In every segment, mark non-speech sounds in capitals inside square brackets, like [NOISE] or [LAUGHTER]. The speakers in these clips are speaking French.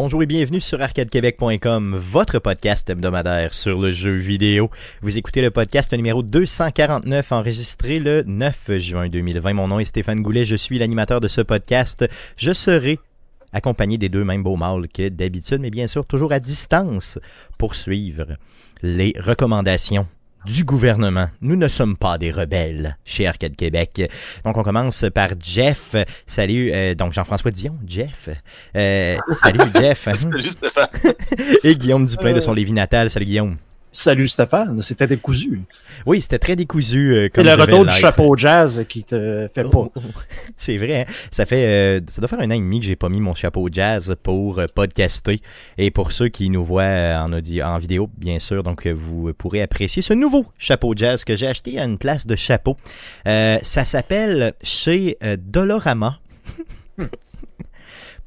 Bonjour et bienvenue sur arcadequebec.com, votre podcast hebdomadaire sur le jeu vidéo. Vous écoutez le podcast numéro 249 enregistré le 9 juin 2020. Mon nom est Stéphane Goulet, je suis l'animateur de ce podcast. Je serai accompagné des deux mêmes beaux mâles que d'habitude, mais bien sûr toujours à distance pour suivre les recommandations du gouvernement. Nous ne sommes pas des rebelles chez Arcade Québec. Donc, on commence par Jeff. Salut, euh, donc Jean-François Dion, Jeff. Euh, salut, [LAUGHS] Jeff. [LAUGHS] Et Guillaume Dupin de son Lévis natal. Salut, Guillaume. Salut Stéphane, c'était décousu. Oui, c'était très décousu. euh, C'est le retour du chapeau jazz qui te fait pas. Oh. [LAUGHS] C'est vrai, hein? ça fait euh, ça doit faire un an et demi que j'ai pas mis mon chapeau jazz pour euh, podcaster et pour ceux qui nous voient en audio, en vidéo bien sûr, donc vous pourrez apprécier ce nouveau chapeau jazz que j'ai acheté à une place de chapeau. Ça s'appelle chez Dolorama.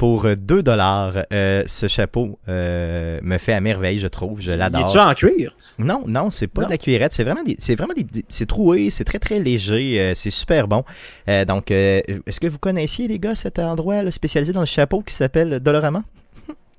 Pour euh, 2 dollars, euh, ce chapeau euh, me fait à merveille, je trouve. Je l'adore. Es-tu en cuir? Non, non, c'est pas Non. de la cuirette. C'est vraiment des, c'est vraiment des, c'est troué, c'est très très léger, euh, c'est super bon. Euh, donc, euh, est-ce que vous connaissiez les gars cet endroit là, spécialisé dans le chapeau qui s'appelle Dolorama?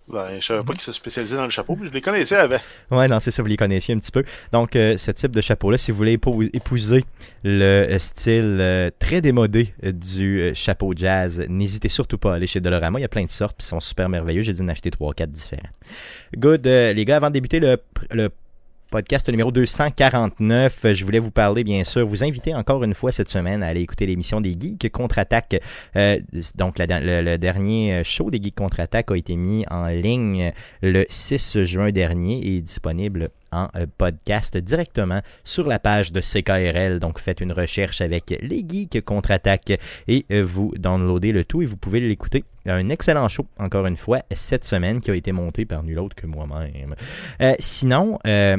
Ben, je savais pas qu'il se spécialisait dans le chapeau, mais je les connaissais avant. Ouais, non, c'est ça, vous les connaissiez un petit peu. Donc, euh, ce type de chapeau-là, si vous voulez épou- épouser le euh, style euh, très démodé du euh, chapeau jazz, n'hésitez surtout pas à aller chez Dolorama. Il y a plein de sortes, puis ils sont super merveilleux. J'ai dû en acheter 3 ou 4 différents. Good. les gars, avant de débuter le podcast numéro 249, euh, je voulais vous parler, bien sûr, vous inviter encore une fois cette semaine à aller écouter l'émission des Geeks Contre-Attaque. Euh, donc, le, dernier show des Geeks Contre-Attaque a été mis en ligne le 6 juin dernier et est disponible en euh, podcast directement sur la page de CKRL. Donc, faites une recherche avec les Geeks Contre-Attaque et euh, vous downloadez le tout et vous pouvez l'écouter. Un excellent show, encore une fois, cette semaine qui a été monté par nul autre que moi-même. Euh, sinon, euh,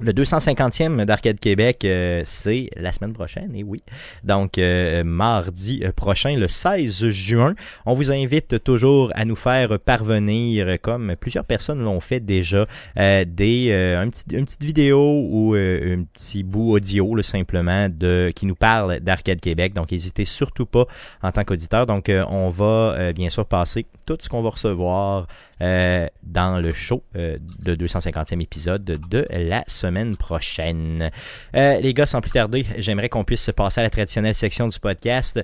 le 250e d'Arcade Québec, euh, c'est la semaine prochaine, et oui. Donc, euh, mardi euh, prochain, le 16 juin. On vous invite toujours à nous faire parvenir, euh, comme plusieurs personnes l'ont fait déjà, euh, des, euh, un petit, une petite vidéo ou un petit bout audio, là, simplement, de, qui nous parle d'Arcade Québec. Donc, n'hésitez surtout pas en tant qu'auditeur. Donc, on va bien sûr passer tout ce qu'on va recevoir euh, dans le show euh, de 250e épisode de la semaine prochaine. Euh, les gars, sans plus tarder, j'aimerais qu'on puisse se passer à la traditionnelle section du podcast.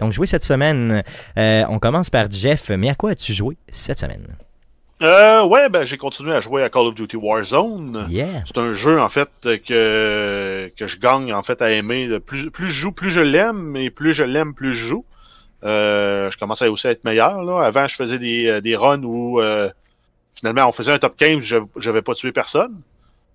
Donc, jouer cette semaine, on commence par Jeff, mais à quoi as-tu joué cette semaine? Euh, ouais, ben, j'ai continué à jouer à Call of Duty Warzone. Yeah! C'est un jeu, en fait, que, que je gagne, en fait, à aimer. Plus, plus je joue, plus je l'aime, et plus je l'aime, plus je joue. Euh, je commence à aussi à être meilleur, là. Avant, je faisais des, euh, des runs où, euh, finalement, on faisait un top 15, je j'avais pas tué personne.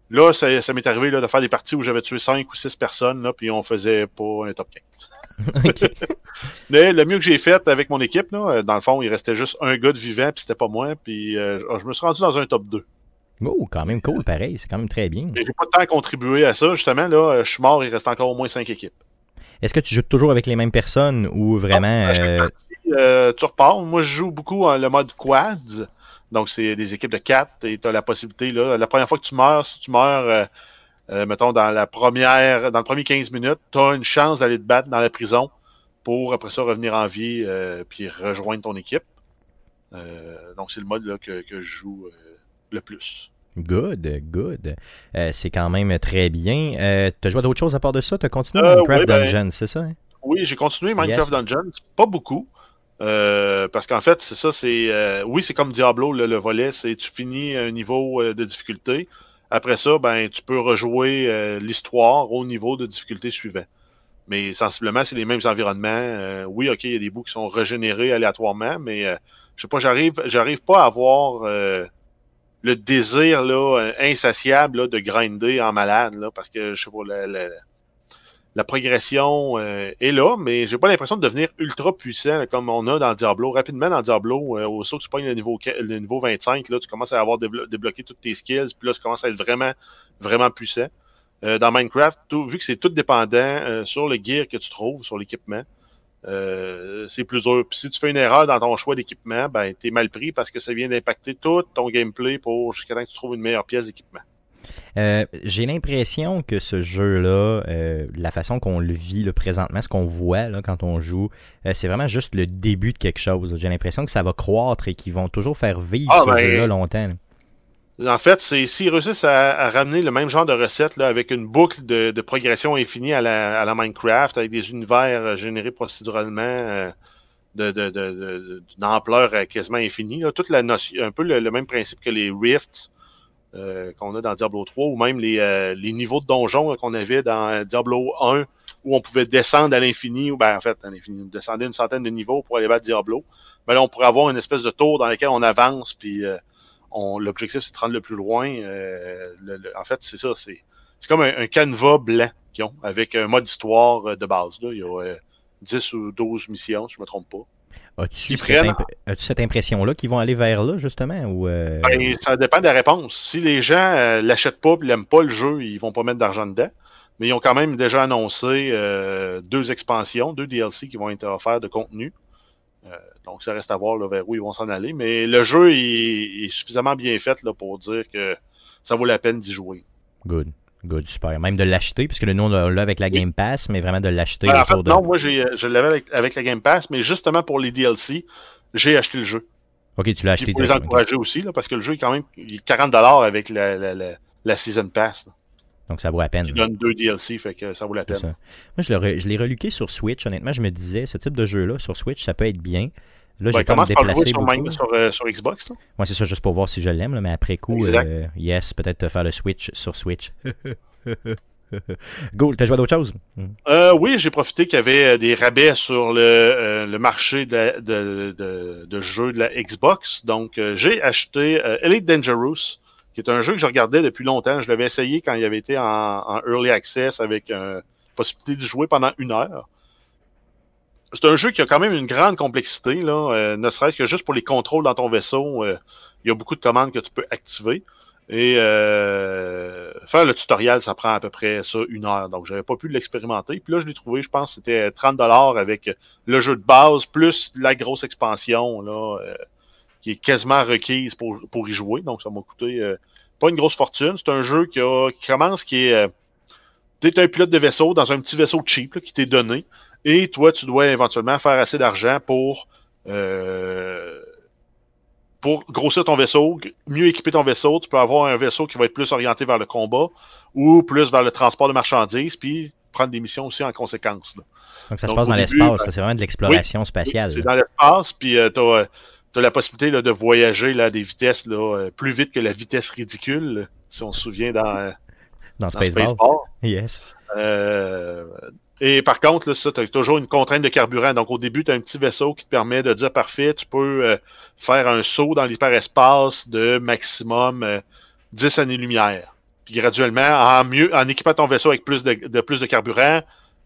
Là, ça, ça m'est arrivé, là, de faire des parties où j'avais tué 5 ou 6 personnes, là, puis on faisait pas un top 15. [LAUGHS] Mais le mieux que j'ai fait avec mon équipe, là, euh, dans le fond, il restait juste un gars de vivant, puis c'était pas moi, puis euh, je me suis rendu dans un top 2. Oh, quand même cool, pareil, c'est quand même très bien. J'ai pas de temps à contribuer à ça, justement, là, euh, je suis mort, il reste encore au moins 5 équipes. Est-ce que tu joues toujours avec les mêmes personnes ou vraiment... Euh, partie, euh, tu repars. Moi, je joue beaucoup en le mode quads. Donc, c'est des équipes de 4 et tu as la possibilité, là, la première fois que tu meurs, si tu meurs, euh, mettons, dans la première, dans le premier 15 minutes, tu as une chance d'aller te battre dans la prison pour, après ça, revenir en vie euh, puis rejoindre ton équipe. Euh, donc, c'est le mode là, que, que je joue le plus. Good, good. C'est quand même très bien. Euh, t'as joué d'autres choses à part de ça? T'as continué Euh, Minecraft oui, ben- Dungeon, c'est ça? hein? Oui, j'ai continué Minecraft Yes. Dungeon, pas beaucoup. euh, parce qu'en fait, c'est ça, c'est. euh, oui, c'est comme Diablo, le, le volet, c'est tu finis un niveau euh, de difficulté. Après ça, ben, tu peux rejouer euh, l'histoire au niveau de difficulté suivant. Mais sensiblement, c'est les mêmes environnements. Euh, oui, ok, il y a des bouts qui sont régénérés aléatoirement, mais euh, je sais pas, j'arrive, j'arrive pas à avoir euh, le désir là, insatiable là, de grinder en malade, là, parce que je sais pas, la progression euh, est là, mais j'ai pas l'impression de devenir ultra puissant comme on a dans Diablo. Rapidement dans Diablo, euh, au saut que tu pognes le niveau, le niveau 25, là, tu commences à avoir déblo- débloqué toutes tes skills, puis là, tu commences à être vraiment, vraiment puissant. Euh, dans Minecraft, tout- vu que c'est tout dépendant sur le gear que tu trouves, sur l'équipement, c'est plus dur. Puis si tu fais une erreur dans ton choix d'équipement, ben t'es mal pris parce que ça vient d'impacter tout ton gameplay pour jusqu'à temps que tu trouves une meilleure pièce d'équipement. Euh, J'ai l'impression que ce jeu-là, euh, la façon qu'on le vit là, présentement, ce qu'on voit là, quand on joue, euh, c'est vraiment juste le début de quelque chose. J'ai l'impression que ça va croître et qu'ils vont toujours faire vivre Ah, ce ben, jeu-là longtemps. là. En fait, c'est s'ils réussissent à, à ramener le même genre de recette là, avec une boucle de, de progression infinie à la, à la Minecraft, avec des univers générés procéduralement de, de, d'une ampleur quasiment infinie. Là. Toute la notion, un peu le, le même principe que les Rifts euh, qu'on a dans Diablo 3, ou même les, euh, les niveaux de donjons là, qu'on avait dans Diablo 1, où on pouvait descendre à l'infini, ou ben en fait à l'infini, descendre une centaine de niveaux pour aller battre Diablo. Mais là, on pourrait avoir une espèce de tour dans lequel on avance, puis euh, on- l'objectif c'est de rendre le plus loin. Euh, le- le- en fait, c'est ça, c'est c'est comme un, un canevas blanc qu'ils ont, avec un mode histoire euh, de base. Là. Il y a euh, 10 ou 12 missions, si je me trompe pas. As-tu cette, imp- impression-là qu'ils vont aller vers là, justement? Ou, euh, Ben, ça dépend de la réponse. Si les gens euh, l'achètent pas et l'aiment pas le jeu, ils vont pas mettre d'argent dedans. Mais ils ont quand même déjà annoncé euh, deux expansions, deux DLC qui vont être offerts de contenu. Euh, donc ça reste à voir là, vers où ils vont s'en aller. Mais le jeu est, est suffisamment bien fait là, pour dire que ça vaut la peine d'y jouer. Good. Good, super. Même de l'acheter, puisque le nom on l'a avec la Game Pass, mais vraiment de l'acheter Ben, en fait, autour de. non, moi je l'avais avec, avec la Game Pass, mais justement pour les DLC, j'ai acheté le jeu. Ok, tu l'as acheté pour les encourager aussi, là, parce que le jeu est quand même il est 40$ avec la, la, la, la Season Pass, là, Donc ça vaut la peine. qui donne deux DLC, fait que ça vaut la peine. ça. Moi, je l'ai re- je l'ai reluqué sur Switch. Honnêtement, je me disais, ce type de jeu-là, sur Switch, ça peut être bien. Là, Ouais, j'ai comme par le déplacé sur, beaucoup. Min- sur, euh, sur Xbox. Là. Moi, c'est ça, juste pour voir si je l'aime, mais après coup, euh, yes, peut-être te faire le Switch sur Switch. [LAUGHS] Go, t'as joué à d'autres choses? Hmm. Euh, oui, j'ai profité qu'il y avait des rabais sur le, euh, le marché de, la- de, de, de jeux de la Xbox. Donc, euh, j'ai acheté Elite Dangerous, qui est un jeu que je regardais depuis longtemps. Je l'avais essayé quand il avait été en, en Early Access avec possibilité de jouer pendant une heure. C'est un jeu qui a quand même une grande complexité, là, euh, ne serait-ce que juste pour les contrôles dans ton vaisseau. euh, il y a beaucoup de commandes que tu peux activer. Et euh, faire le tutoriel, ça prend à peu près ça une heure. Donc, j'avais pas pu l'expérimenter. Puis là, je l'ai trouvé, je pense, c'était 30 dollars avec le jeu de base plus la grosse expansion là, euh, qui est quasiment requise pour, pour y jouer. Donc, ça m'a coûté euh, pas une grosse fortune. C'est un jeu qui, a, qui commence, qui est... Euh, T'es un pilote de vaisseau dans un petit vaisseau cheap là, qui t'est donné. Et toi, tu dois éventuellement faire assez d'argent pour... Euh, pour grossir ton vaisseau, mieux équiper ton vaisseau, tu peux avoir un vaisseau qui va être plus orienté vers le combat ou plus vers le transport de marchandises, puis prendre des missions aussi en conséquence. là. Donc, ça se passe dans l'espace. ben, C'est vraiment de l'exploration Oui, spatiale. C'est dans l'espace, puis tu as, la possibilité là, de voyager là, à des vitesses là, euh, plus vite que la vitesse ridicule, si on se souvient dans, euh, Dans dans Spaceball. Spaceball. Yes. Euh, et par contre, là, ça, tu as toujours une contrainte de carburant. Donc, au début, tu as un petit vaisseau qui te permet de dire parfait, tu peux euh, faire un saut dans l'hyperespace de maximum euh, 10 années-lumière. Puis graduellement, en mieux, en équipant ton vaisseau avec plus de, plus de carburant,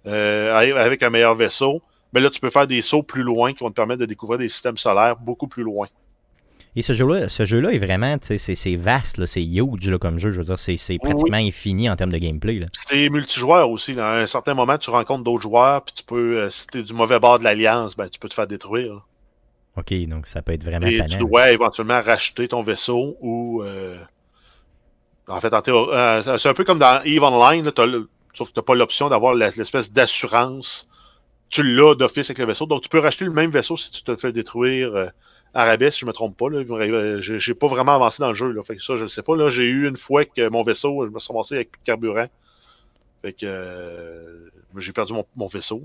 euh, avec un meilleur vaisseau, mais là, tu peux faire des sauts plus loin qui vont te permettre de découvrir des systèmes solaires beaucoup plus loin. Et ce jeu-là, ce jeu-là est vraiment, c'est- c'est vaste, c'est huge là, comme jeu. Je veux dire, c'est c'est pratiquement infini en termes de gameplay. Là. C'est multijoueur aussi. À un certain moment, tu rencontres d'autres joueurs, puis tu peux, euh, si tu es du mauvais bord de l'Alliance, ben, tu peux te faire détruire. là. Ok, donc ça peut être vraiment Et tu dois éventuellement racheter ton vaisseau ou. euh, En fait, en théo- euh, c'est un peu comme dans EVE Online, là, le- sauf que tu n'as pas l'option d'avoir l'espèce d'assurance. Tu l'as d'office avec le vaisseau. Donc, tu peux racheter le même vaisseau si tu te fais détruire euh, rabais, si je me trompe pas. Là. Euh, J'ai pas vraiment avancé dans le jeu. Là. Fait que ça, je ne sais pas. Là, j'ai eu une fois que mon vaisseau, je me suis ramassé avec plus de carburant. Fait que euh, j'ai perdu mon, mon vaisseau.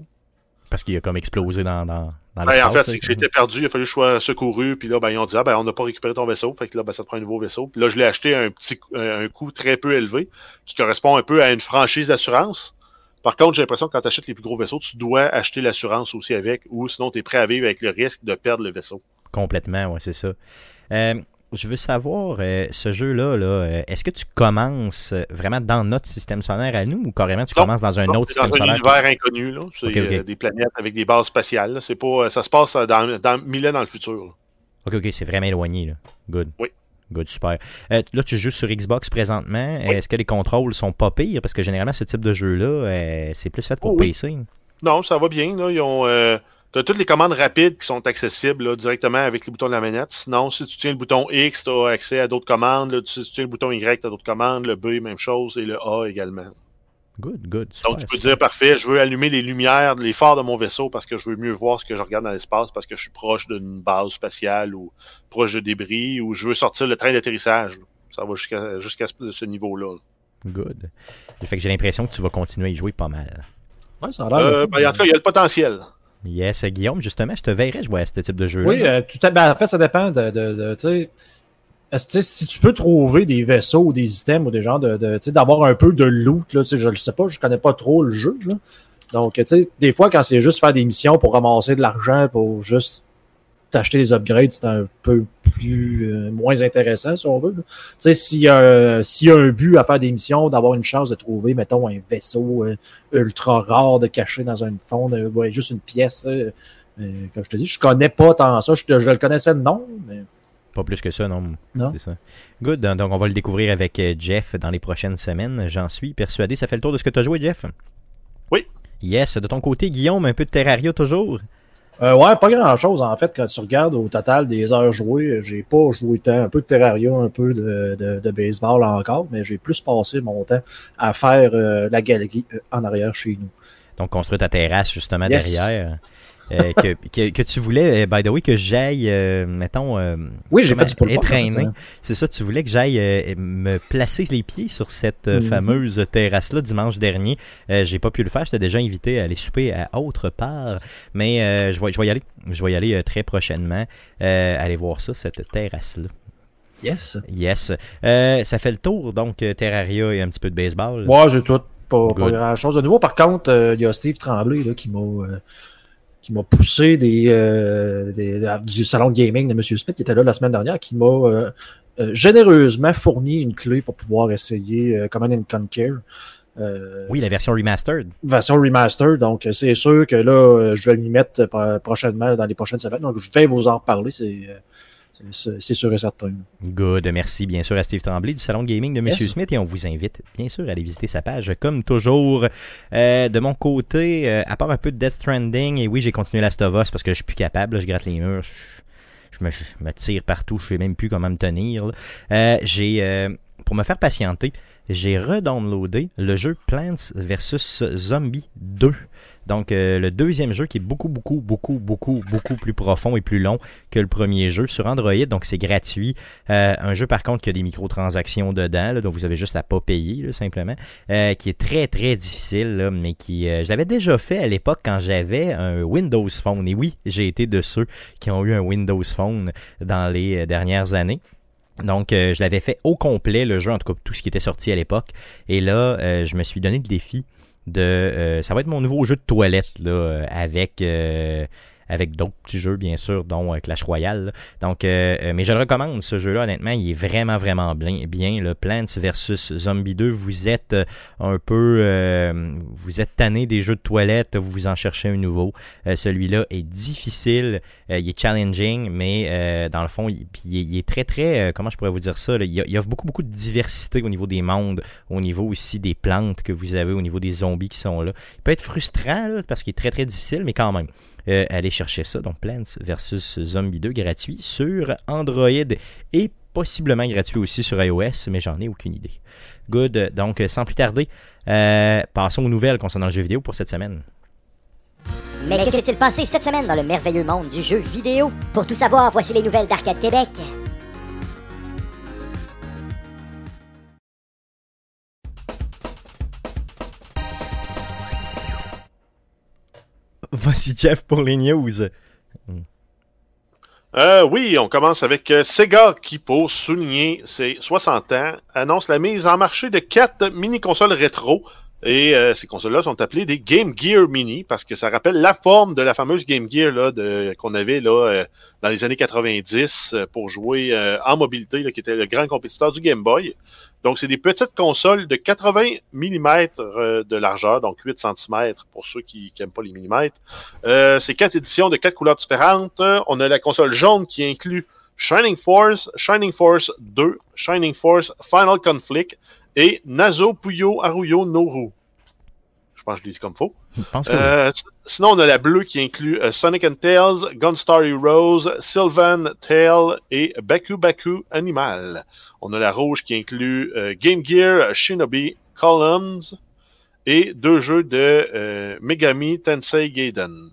Parce qu'il a comme explosé dans, dans, dans Ben, en fait, là. c'est que j'étais perdu, il a fallu que je sois secouru, puis là, ben, ils ont dit, ah, ben, on n'a pas récupéré ton vaisseau, fait que là, ben, ça te prend un nouveau vaisseau. Puis là, je l'ai acheté à un petit, un coût très peu élevé, qui correspond un peu à une franchise d'assurance. Par contre, j'ai l'impression que quand tu achètes les plus gros vaisseaux, tu dois acheter l'assurance aussi avec, ou sinon, tu es prêt à vivre avec le risque de perdre le vaisseau. Complètement, ouais, c'est ça. Euh, je veux savoir, euh, ce jeu-là, là, euh, est-ce que tu commences vraiment dans notre système solaire à nous ou carrément tu Non, commences dans un Non, autre c'est dans système un solaire? univers inconnu, là. C'est des planètes avec des bases spatiales. C'est pas, ça se passe dans, dans mille ans dans le futur. là. Ok, ok, c'est vraiment éloigné. Là. Good. Oui. Good, super. Euh, là, tu joues sur Xbox présentement. Oui. Est-ce que les contrôles sont pas pires? Parce que généralement, ce type de jeu-là, euh, c'est plus fait pour Oh oui. PC. Non, ça va bien. Là. Ils ont, euh, Tu as toutes les commandes rapides qui sont accessibles là, directement avec les boutons de la manette. Sinon, si tu tiens le bouton X, tu as accès à d'autres commandes. Là, si tu tiens le bouton Y, tu as d'autres commandes. Le B, même chose. Et le A également. Good, good. Super, Donc, tu peux dire, parfait, je veux allumer les lumières, les phares de mon vaisseau parce que je veux mieux voir ce que je regarde dans l'espace parce que je suis proche d'une base spatiale ou proche de débris ou je veux sortir le train d'atterrissage. Ça va jusqu'à ce niveau-là. Good. Fait que j'ai l'impression que tu vas continuer à y jouer pas mal. Ouais, ça a l'air. Euh, ben, en tout cas, il y a le potentiel. Yes, Guillaume, justement, je te verrais jouer à ce type de jeu-là. Oui, euh, tout à- ben, en fait, ça dépend de. de, de, que, si tu peux trouver des vaisseaux ou des items ou des genres de. d'avoir un peu de loot, là, je ne sais pas, je connais pas trop le jeu. Là. Donc, tu sais, des fois, quand c'est juste faire des missions pour ramasser de l'argent, pour juste t'acheter des upgrades, c'est un peu plus euh, moins intéressant, si on veut. Tu sais, s'il y, euh, y a un but à faire des missions, d'avoir une chance de trouver, mettons, un vaisseau euh, ultra rare de cacher dans un fond, de, ouais, juste une pièce. euh, euh, comme je te dis, je connais pas tant ça. Je, le connaissais de nom, mais Pas plus que ça, non. Non. C'est ça. Good. Donc, on va le découvrir avec euh, Jeff dans les prochaines semaines. J'en suis persuadé. Ça fait le tour de ce que tu as joué, Jeff? Oui. Yes. De ton côté, Guillaume, un peu de Terraria toujours? Euh, ouais, pas grand chose en fait quand tu regardes au total des heures jouées. J'ai pas joué tant, un peu de Terraria, un peu de, de, de baseball encore, mais j'ai plus passé mon temps à faire euh, la galerie euh, en arrière chez nous. Donc, construire ta terrasse, justement, Yes. derrière. Euh, que, que, que tu voulais, euh, by the way, que j'aille, euh, mettons, euh, Oui, j'ai fait du c'est ça, tu voulais que j'aille euh, me placer les pieds sur cette euh, Mhm. fameuse terrasse-là dimanche dernier. Euh, j'ai pas pu le faire, j'étais déjà invité à aller souper à autre part, mais euh, je, vais, je vais y aller. Je vais y aller euh, très prochainement, euh, aller voir ça, cette terrasse-là. Yes. Yes. Euh, ça fait le tour, donc, Terraria et un petit peu de baseball. Moi, j'ai tout. Pas, pas Good. grand chose de nouveau. Par contre, euh, il y a Steve Tremblay là, qui m'a euh, qui m'a poussé des, euh, des- du salon de gaming de M. Smith qui était là la semaine dernière, qui m'a euh, euh, généreusement fourni une clé pour pouvoir essayer euh, Command and Conquer. Euh, Oui, la version remastered. version remaster. Donc, c'est sûr que là, je vais m'y mettre pro- prochainement dans les prochaines semaines. Donc, je vais vous en reparler. C'est c'est- sûr et certain. Good. Merci bien sûr à Steve Tremblay du Salon de Gaming de M. Yes. Smith et on vous invite bien sûr à aller visiter sa page comme toujours. Euh, de mon côté, euh, à part un peu de Death Stranding, et oui, j'ai continué Last of Us parce que je suis plus capable, là, je gratte les murs, je, je me, je me tire partout, je sais même plus comment me tenir. Euh, j'ai, pour me faire patienter, j'ai redownloadé le jeu Plants vs Zombie 2. Donc, euh, le deuxième jeu qui est beaucoup, beaucoup, beaucoup, beaucoup, beaucoup plus profond et plus long que le premier jeu sur Android. Donc, c'est gratuit. Euh, un jeu, par contre, qui a des microtransactions dedans, donc vous avez juste à pas payer, simplement. Euh, qui est très, très difficile, mais qui... je l'avais déjà fait à l'époque quand j'avais un Windows Phone. Et oui, j'ai été de ceux qui ont eu un Windows Phone dans les dernières années. Donc, je l'avais fait au complet, le jeu, en tout cas tout ce qui était sorti à l'époque. Et là, je me suis donné le défi de... euh, ça va être mon nouveau jeu de toilette, là, euh, avec... avec d'autres petits jeux, bien sûr, dont euh, Clash Royale. Donc, euh, euh, mais je le recommande, ce jeu-là, honnêtement, il est vraiment, vraiment bien. le Plants versus Zombie 2, vous êtes un peu... vous êtes tanné des jeux de toilette, vous vous en cherchez un nouveau. Celui-là est difficile, il est challenging, mais dans le fond, il, est, très, très... comment je pourrais vous dire ça? il, y a, beaucoup, beaucoup de diversité au niveau des mondes, au niveau aussi des plantes que vous avez, au niveau des zombies qui sont là. Il peut être frustrant, parce qu'il est très, très difficile, mais quand même. Euh, allez chercher ça. Donc, Plants versus Zombie 2 gratuit sur Android et possiblement gratuit aussi sur iOS, mais j'en ai aucune idée. Good. Donc, sans plus tarder, euh, passons aux nouvelles concernant le jeu vidéo pour cette semaine. Mais que s'est-il passé cette semaine dans le merveilleux monde du jeu vidéo? Pour tout savoir, voici les nouvelles d'Arcade Québec. Voici Jeff pour les news. Euh, oui, on commence avec euh, Sega qui, pour souligner ses 60 ans, annonce la mise en marché de quatre mini-consoles rétro. Et euh, ces consoles-là sont appelées des Game Gear Mini parce que ça rappelle la forme de la fameuse Game Gear là, qu'on avait là, euh, dans les années 90 euh, pour jouer en mobilité, qui était le grand compétiteur du Game Boy. Donc, c'est des petites consoles de 80 mm euh, de largeur, donc 8 cm pour ceux qui n'aiment pas les millimètres. Euh, c'est quatre éditions de quatre couleurs différentes. On a la console jaune qui inclut Shining Force, Shining Force 2, Shining Force Final Conflict et Nazo Puyo Aruyo Noru. Je pense que je l'ai dit comme faux. Oui. Euh, sinon, on a la bleue qui inclut euh, Sonic and Tails, Gunstar Heroes, Sylvan Tail et Baku Baku Animal. On a la rouge qui inclut euh, Game Gear, Shinobi, Columns et deux jeux de Megami Tensei Gaiden.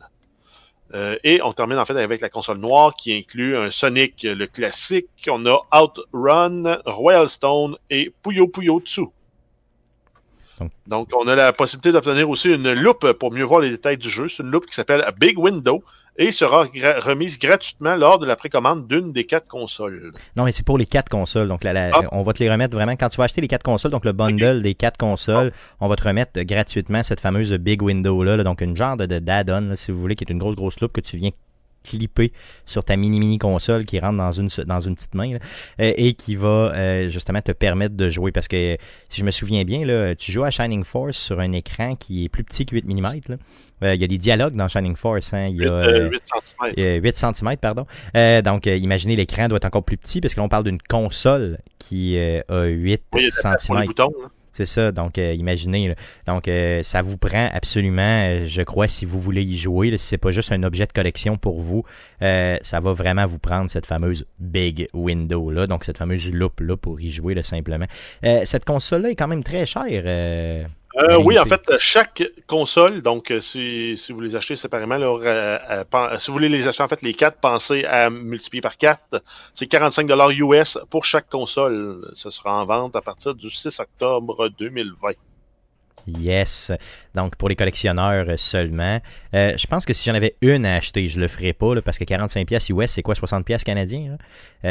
Et on termine en fait avec la console noire qui inclut un Sonic, le classique. On a Outrun, Royal Stone et Puyo Puyo 2. Donc- Donc, on a la possibilité d'obtenir aussi une loupe pour mieux voir les détails du jeu. C'est une loupe qui s'appelle Big Window et sera gra- remise gratuitement lors de la précommande d'une des quatre consoles. Non, mais c'est pour les quatre consoles. Donc, la- la- Ah. on va te les remettre vraiment quand tu vas acheter les quatre consoles. Donc, le bundle des quatre consoles, on va te remettre euh, gratuitement cette fameuse Big Window là. là. donc, une genre de, de d'add-on, là, si vous voulez, qui est une grosse, grosse loupe que tu viens clipper sur ta mini mini console qui rentre dans une dans une petite main là, euh, et qui va euh, justement te permettre de jouer parce que si je me souviens bien là, tu joues à Shining Force sur un écran qui est plus petit que 8 mm là. Euh, il y a des dialogues dans Shining Force hein. il y a euh, 8 cm. 8 cm, pardon. Donc, imaginez, l'écran doit être encore plus petit parce que l'on parle d'une console qui a 8 Oui, il y a de la place pour les cm. boutons. là. C'est ça, donc euh, imaginez. Donc, euh, ça vous prend absolument, euh, je crois, si vous voulez y jouer, là, si c'est pas juste un objet de collection pour vous, ça va vraiment vous prendre cette fameuse big window là, donc cette fameuse loupe là pour y jouer simplement. Cette console là est quand même très chère. Euh, oui, en fait, chaque console, donc euh, si, si vous les achetez séparément, là, euh, euh, si vous voulez les acheter en fait les quatre, pensez à multiplier par 4. C'est 45 US pour chaque console. Ce sera en vente à partir du 6 octobre 2020. Yes. Donc, pour les collectionneurs seulement. Euh, je pense que si j'en avais une à acheter, je le ferais pas, là, parce que 45$ pièces US, c'est quoi, 60$ pièces canadiens? Là?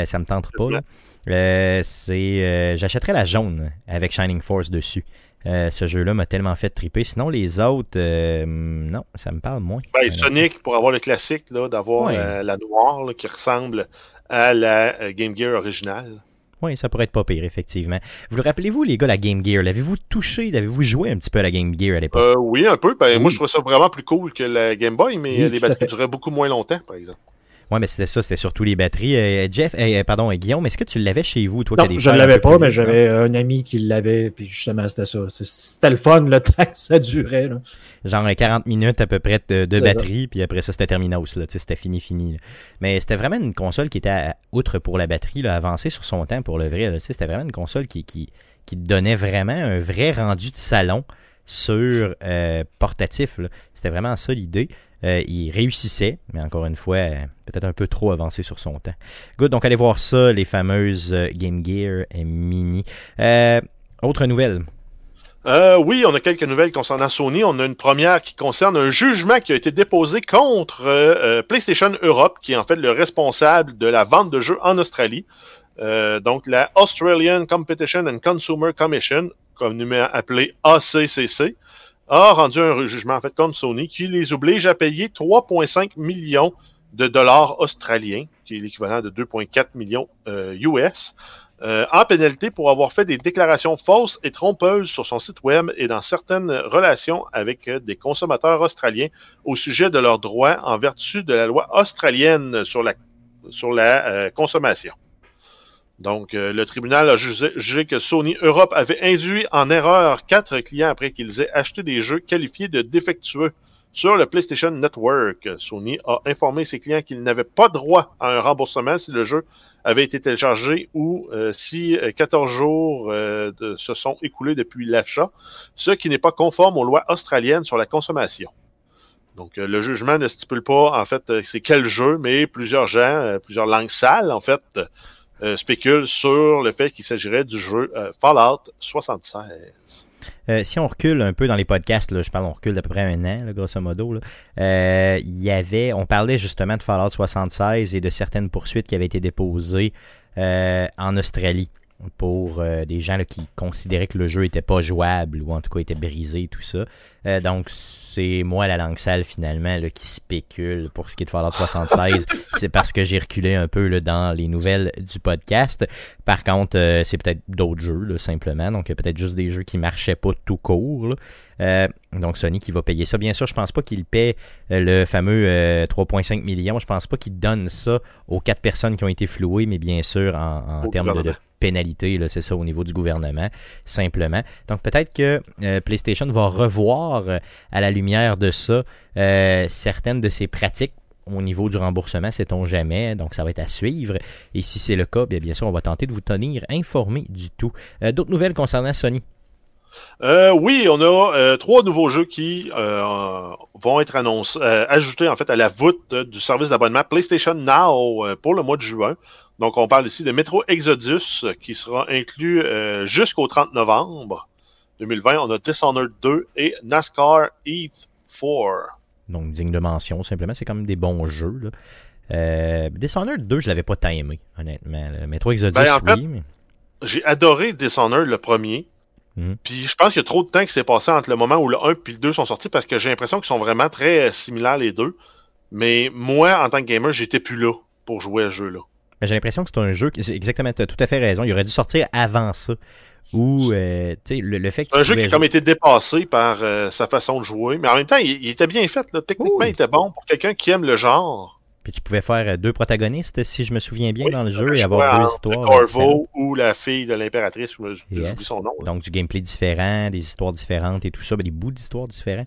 Euh, ça me tente pas. Là. Euh, c'est, j'achèterais la jaune avec Shining Force dessus. Euh, ce jeu-là m'a tellement fait triper. Sinon, les autres, euh, non, ça me parle moins. Ben, Euh, Sonic, pour avoir le classique, d'avoir Ouais. euh, la noire là, qui ressemble à la euh, Game Gear originale. Oui, ça pourrait être pas pire, effectivement. Vous le rappelez-vous, les gars, la Game Gear? L'avez-vous touché? L'avez-vous joué un petit peu à la Game Gear à l'époque? Euh, oui, un peu. Ben, Oui. Moi, je trouve ça vraiment plus cool que la Game Boy, mais Oui, les batteries duraient beaucoup moins longtemps, par exemple. Ouais, mais c'était ça, c'était surtout les batteries. Euh, Jeff, euh, pardon, euh, Guillaume, est-ce que tu l'avais chez vous, toi, qui Non, des je ne l'avais pas, mais j'avais un ami qui l'avait, puis justement, c'était ça. C'était le fun, le [LAUGHS] temps que ça durait. Là. genre euh, 40 minutes à peu près de, batterie, puis après ça, c'était terminos, c'était fini, fini. là. Mais c'était vraiment une console qui était, à- outre pour la batterie, là, avancée sur son temps pour le vrai. C'était vraiment une console qui, qui, donnait vraiment un vrai rendu de salon sur euh, portatif. C'était vraiment ça l'idée. Euh, il réussissait, mais encore une fois, euh, peut-être un peu trop avancé sur son temps. Good, donc allez voir ça, les fameuses euh, Game Gear Mini. Autre nouvelle. Oui, on a quelques nouvelles concernant Sony. On a une première qui concerne un jugement qui a été déposé contre PlayStation Europe, qui est en fait le responsable de la vente de jeux en Australie. Donc, la Australian Competition and Consumer Commission, communément appelée ACCC, a rendu un jugement en fait contre Sony qui les oblige à payer 3,5 millions de dollars australiens, qui est l'équivalent de 2,4 millions euh, US, euh, en pénalité pour avoir fait des déclarations fausses et trompeuses sur son site web et dans certaines relations avec euh, des consommateurs australiens au sujet de leurs droits en vertu de la loi australienne sur la, sur la euh, consommation. Donc, euh, le tribunal a jugé, que Sony Europe avait induit en erreur quatre clients après qu'ils aient acheté des jeux qualifiés de défectueux sur le PlayStation Network. Sony a informé ses clients qu'ils n'avaient pas droit à un remboursement si le jeu avait été téléchargé ou euh, si euh, 14 jours euh, de- se sont écoulés depuis l'achat, ce qui n'est pas conforme aux lois australiennes sur la consommation. Donc, le jugement ne stipule pas, en fait, c'est quel jeu, mais plusieurs gens, plusieurs langues sales, en fait, euh, spéculent sur le fait qu'il s'agirait du jeu euh, Fallout 76. Euh, si on recule un peu dans les podcasts, je parle, on recule d'à peu près un an, grosso modo, euh, il y avait, on parlait justement de Fallout 76 et de certaines poursuites qui avaient été déposées en Australie pour euh, des gens là, qui considéraient que le jeu était pas jouable ou en tout cas était brisé tout ça. Euh, donc c'est moi la langue sale finalement là, qui spécule pour ce qui est de Fallout 76. [LAUGHS] c'est parce que j'ai reculé un peu là, dans les nouvelles du podcast. Par contre, euh, c'est peut-être d'autres jeux, là, simplement. Donc, peut-être juste des jeux qui marchaient pas tout court. là. Euh, Donc Sony qui va payer ça. Bien sûr, je pense pas qu'il paie euh, le fameux euh, 3,5 millions. Je pense pas qu'il donne ça aux quatre personnes qui ont été flouées, mais bien sûr en, en termes de. Pénalité, c'est ça au niveau du gouvernement, simplement. Donc peut-être que euh, PlayStation va revoir euh, à la lumière de ça euh, certaines de ses pratiques au niveau du remboursement, sait-on jamais. Donc, ça va être à suivre. Et si c'est le cas, bien, sûr, on va tenter de vous tenir informé du tout. D'autres nouvelles concernant Sony? Oui, on a trois nouveaux jeux qui vont être annoncés, ajoutés en fait à la voûte du service d'abonnement PlayStation Now pour le mois de juin. Donc, on parle ici de Metro Exodus euh, qui sera inclus euh, jusqu'au 30 novembre 2020. On a Dishonored 2 et NASCAR Heat 4. Donc, digne de mention, simplement. C'est comme des bons jeux. Là. Euh, Dishonored 2, je l'avais pas tant aimé, honnêtement. là. Metro Exodus, Ben, en fait, oui. mais- J'ai adoré Dishonored le premier. Mhm. Puis je pense qu'il y a trop de temps qui s'est passé entre le moment où le 1 et le 2 sont sortis parce que j'ai l'impression qu'ils sont vraiment très similaires les deux. Mais moi, en tant que gamer, j'étais plus là pour jouer à ce jeu-là. Mais j'ai l'impression que c'est un jeu qui, c'est exactement, tu as tout à fait raison. Il aurait dû sortir avant ça. Ou, euh, tu sais, le, le fait que un jeu qui a comme été dépassé par euh, sa façon de jouer. Mais en même temps, il, il était bien fait. Là. Techniquement, Oui. il était bon pour quelqu'un qui aime le genre. Puis tu pouvais faire euh, deux protagonistes, si je me souviens bien, Oui, dans le tu jeu et avoir deux histoires. Corvo ou la fille de l'impératrice, je me- j'oublie Yes. son nom. là. Donc du gameplay différent, des histoires différentes et tout ça, ben, des bouts d'histoires différents.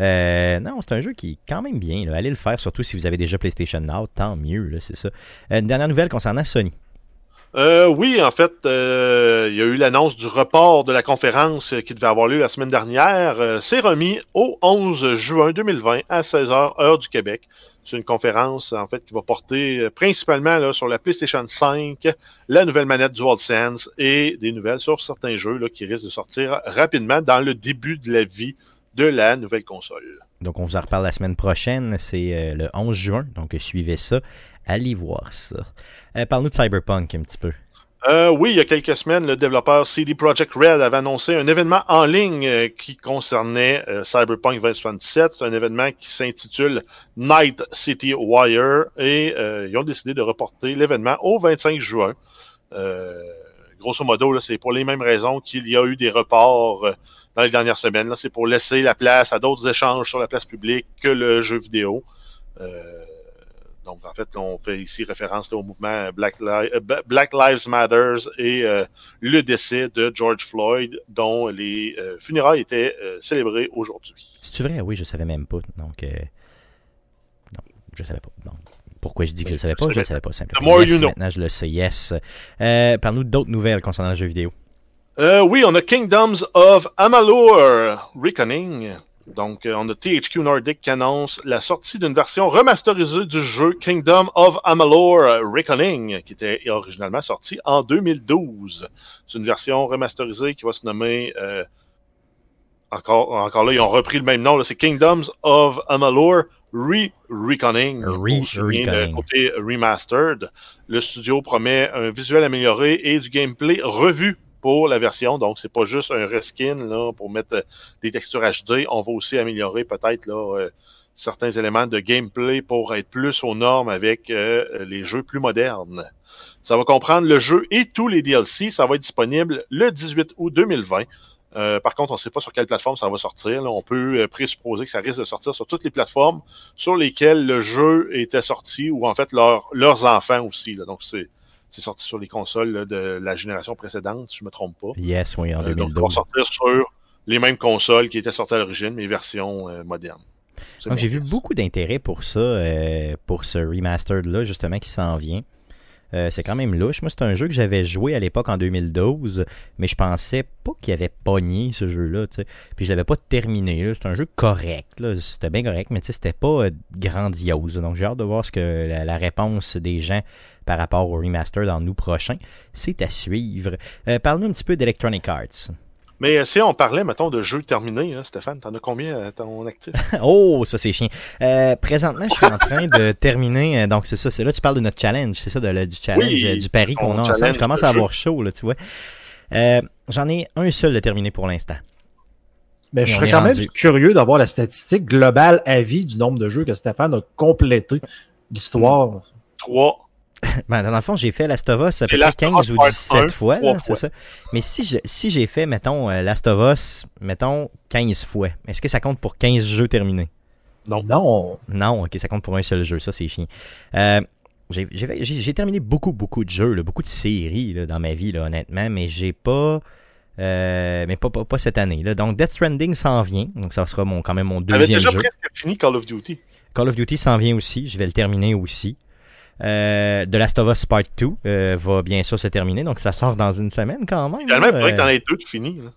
Euh, non, c'est un jeu qui est quand même bien. là. Allez le faire, surtout si vous avez déjà PlayStation Now, tant mieux, c'est ça. Euh, une dernière nouvelle concernant Sony. Euh, oui, en fait, euh, il y a eu l'annonce du report de la conférence qui devait avoir lieu la semaine dernière. Euh, C'est remis au 11 juin 2020 à 16h, heure du Québec. C'est une conférence, en fait, qui va porter euh, principalement sur la PlayStation 5, la nouvelle manette DualSense et des nouvelles sur certains jeux qui risquent de sortir rapidement dans le début de la vie de la nouvelle console. Donc on vous en reparle la semaine prochaine, c'est euh, le 11 juin, donc suivez ça, allez voir ça. Euh, Parle-nous de Cyberpunk un petit peu. Euh, oui, il y a quelques semaines, le développeur CD Projekt Red avait annoncé un événement en ligne euh, qui concernait Cyberpunk 2077. C'est un événement qui s'intitule Night City Wire et ils ont décidé de reporter l'événement au 25 juin. Grosso modo, c'est pour les mêmes raisons qu'il y a eu des reports dans les dernières semaines. C'est pour laisser la place à d'autres échanges sur la place publique que le jeu vidéo. Euh, donc, en fait, on fait ici référence là, au mouvement Black, Li- euh, Black Lives Matter et euh, le décès de George Floyd, dont les euh, funérailles étaient euh, célébrées aujourd'hui. C'est vrai, oui, je savais même pas. Donc, non, je savais pas. Donc, pourquoi je dis que je le savais pas, je le savais pas simplement. The more Yes, you know. Maintenant, je le sais. Yes. Parle-nous d'autres nouvelles concernant le jeu vidéo. Oui, on a Kingdoms of Amalur Reckoning. Donc, euh, on a THQ Nordic qui annonce la sortie d'une version remasterisée du jeu Kingdom of Amalur Reckoning, qui était originalement sorti en 2012. C'est une version remasterisée qui va se nommer... euh, encore, encore là, ils ont repris le même nom. C'est Kingdoms of Amalur Re-Reckoning. Re-Reckoning. Le côté remastered. Le studio promet un visuel amélioré et du gameplay revu pour la version. Donc, c'est pas juste un reskin là, pour mettre euh, des textures HD. On va aussi améliorer peut-être là, euh, certains éléments de gameplay pour être plus aux normes avec euh, les jeux plus modernes. Ça va comprendre le jeu et tous les DLC. Ça va être disponible le 18 août 2020. Euh, par contre, on ne sait pas sur quelle plateforme ça va sortir. On peut présupposer que ça risque de sortir sur toutes les plateformes sur lesquelles le jeu était sorti ou en fait leur- leurs enfants aussi. Donc, c'est c'est sorti sur les consoles là, de la génération précédente, si je me trompe pas. Yes, oui, en Euh, donc, ça va 2012. sortir sur les mêmes consoles qui étaient sorties à l'origine, mais version euh, moderne. Donc, mon j'ai vu beaucoup d'intérêt pour ça, euh, pour ce remastered-là, justement, qui s'en vient. Euh, c'est quand même louche. Moi, c'est un jeu que j'avais joué à l'époque en 2012, mais je pensais pas qu'il avait pogné ce jeu-là. Puis je l'avais pas terminé. C'est un jeu correct. C'était bien correct, mais c'était pas euh, grandiose. Donc j'ai hâte de voir ce que la, réponse des gens par rapport au remastered en août prochain. C'est à suivre. Euh, Parle-nous un petit peu d'Electronic Arts. Mais euh, si on parlait, mettons, de jeux terminés, hein, Stéphane, t'en as combien à ton actif? [LAUGHS] Oh, ça c'est chien. Euh, présentement, je suis en train de [LAUGHS] terminer. euh, donc c'est ça, c'est là tu parles de notre challenge, c'est ça, de, le- du challenge, Oui, euh, du pari qu'on a ensemble. Je commence à avoir chaud là, tu vois. Euh, J'en ai un seul de terminé pour l'instant. Mais je serais quand rendu. même curieux d'avoir la statistique globale à vie du nombre de jeux que Stéphane a complété l'histoire. Trois. [LAUGHS] Ben, dans le fond, j'ai fait Last of Us à peu près Last of 15 Us ou Part 17 un, fois, là, ça. Mais si je- si j'ai fait, mettons, euh, Last of Us, mettons, 15 fois, est-ce que ça compte pour 15 jeux terminés? Non. Non. Non, ok, ça compte pour un seul jeu, ça c'est chiant. Euh, j'ai- j'ai j'ai j'ai terminé beaucoup, beaucoup de jeux, là, beaucoup de séries là, dans ma vie, là, honnêtement, mais j'ai pas. euh, mais pas, pas, pas cette année. Là. Donc Death Stranding s'en vient, donc ça sera mon, quand même mon deuxième déjà jeu. presque fini Call of Duty. Call of Duty s'en vient aussi, je vais le terminer aussi. Euh, The Last of Us Part 2 euh, va bien sûr se terminer, donc ça sort dans une semaine quand même. Finalement, il faudrait que t'en aies deux de finis. là.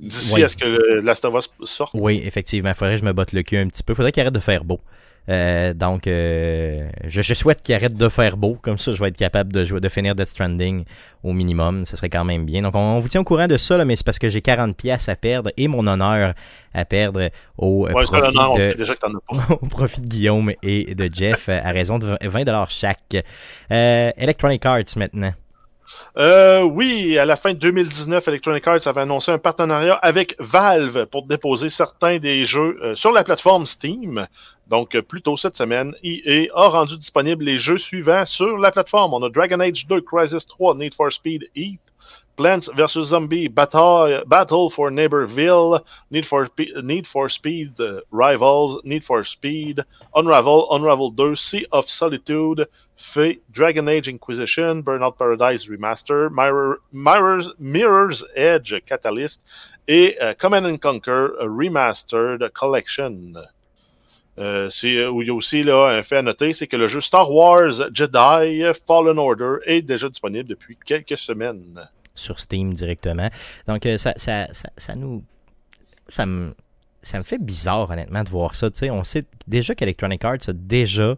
D'ici à ce que le Last of Us sorte. Oui, effectivement. Il faudrait que je me botte le cul un petit peu. Il faudrait qu'il arrête de faire beau. Euh, donc, euh, je, je souhaite qu'il arrête de faire beau. Comme ça, je vais être capable de, jouer, de finir Death Stranding au minimum. Ce serait quand même bien. Donc, on, on vous tient au courant de ça, là, mais c'est parce que j'ai 40 pièces à perdre et mon honneur à perdre au, euh, Ouais, profit, de, sait déjà que t'en as pas. [LAUGHS] au profit de Guillaume et de Jeff euh, à raison de 20$ chaque. Euh, Electronic Arts maintenant. Euh, oui, à la fin de 2019, Electronic Arts avait annoncé un partenariat avec Valve pour déposer certains des jeux euh, sur la plateforme Steam. Donc, euh, plus tôt cette semaine, EA a rendu disponibles les jeux suivants sur la plateforme. On a Dragon Age 2, Crisis 3, Need for Speed Heat, Plants vs. Zombie, Battle, for Neighborville, Need for, Need for Speed Rivals, Need for Speed, Unravel, Unravel 2, Sea of Solitude, Dragon Age Inquisition, Burnout Paradise Remaster, Mirror, Mirrors, Edge Catalyst et euh, Command and Conquer Remastered Collection. Euh, euh, il y a aussi là, un fait à noter, c'est que le jeu Star Wars Jedi Fallen Order est déjà disponible depuis quelques semaines. Sur Steam directement. Donc, euh, ça, ça, ça, ça nous. Ça me, ça me fait bizarre, honnêtement, de voir ça. On sait déjà qu'Electronic Arts a déjà